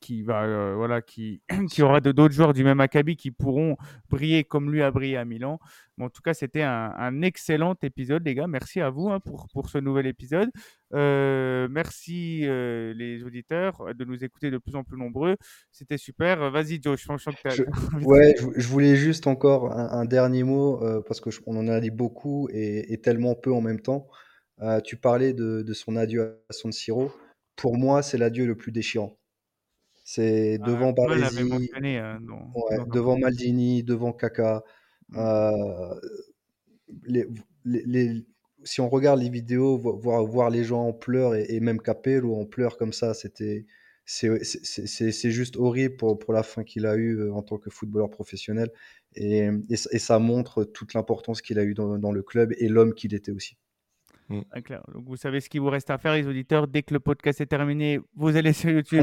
qu'il va, euh, voilà, qu'il y aura de- d'autres joueurs du même acabit qui pourront briller comme lui a brillé à Milan. Mais en tout cas, c'était un, un excellent épisode, les gars. Merci à vous hein, pour, pour ce nouvel épisode. Euh, merci euh, les auditeurs de nous écouter de plus en plus nombreux. C'était super. Vas-y, Joe, je sens que tu Je- Ouais, je, je voulais juste encore un, un dernier mot euh, parce que je- on en a dit beaucoup et, et tellement peu en même temps. Euh, tu parlais de, de son adieu à San Siro. Pour moi, c'est l'adieu le plus déchirant. C'est devant Paul l'avait Baresi, euh, ouais, devant Maldini, devant Kaka. Mm. Euh, les, les- les- si on regarde les vidéos, vo- voir, voir les gens en pleurs et, et même Capello en pleurs comme ça, c'était, c'est, c'est- c'est- c'est- c'est juste horrible pour, pour la fin qu'il a eue euh, en tant que footballeur professionnel. Et, et, ça- et ça montre toute l'importance qu'il a eu dans, dans le club et l'homme qu'il était aussi. Ah, clair. Donc, vous savez ce qu'il vous reste à faire, les auditeurs. Dès que le podcast est terminé, vous allez sur YouTube,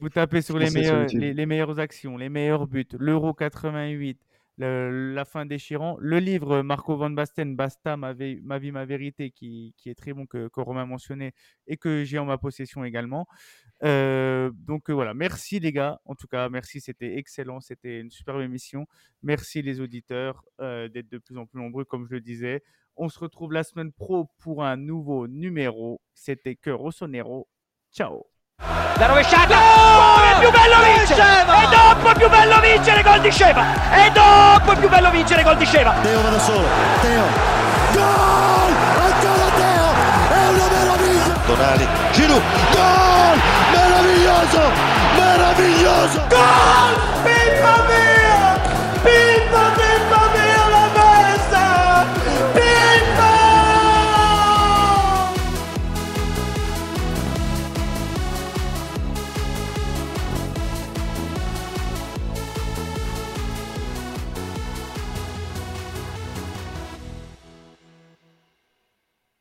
vous tapez sur les, sur meilleurs, les, les meilleures actions, les meilleurs buts, l'Euro 88, le- la fin déchirant, le livre Marco Van Basten, Basta, ma, vie, ma vie, ma vérité, qui, qui est très bon, que, que Romain mentionnait et que j'ai en ma possession également. Euh, donc euh, voilà, merci les gars. En tout cas, merci, c'était excellent, c'était une superbe émission. Merci les auditeurs euh, d'être de plus en plus nombreux, comme je le disais. On se retrouve la semaine pro pour un nouveau numéro. C'était Cœur au Sonero. Ciao. La rovesciata! È più bello vincere! E dopo è più bello vincere gol di Sceva! E dopo è più bello vincere gol di Sceva! Teo va da solo. Teo. Gol! Ancora Teo! È una meraviglia! Tonali, Giroud, gol! Meraviglioso! Meraviglioso! Gol! Pippa mia! Pippa, pippa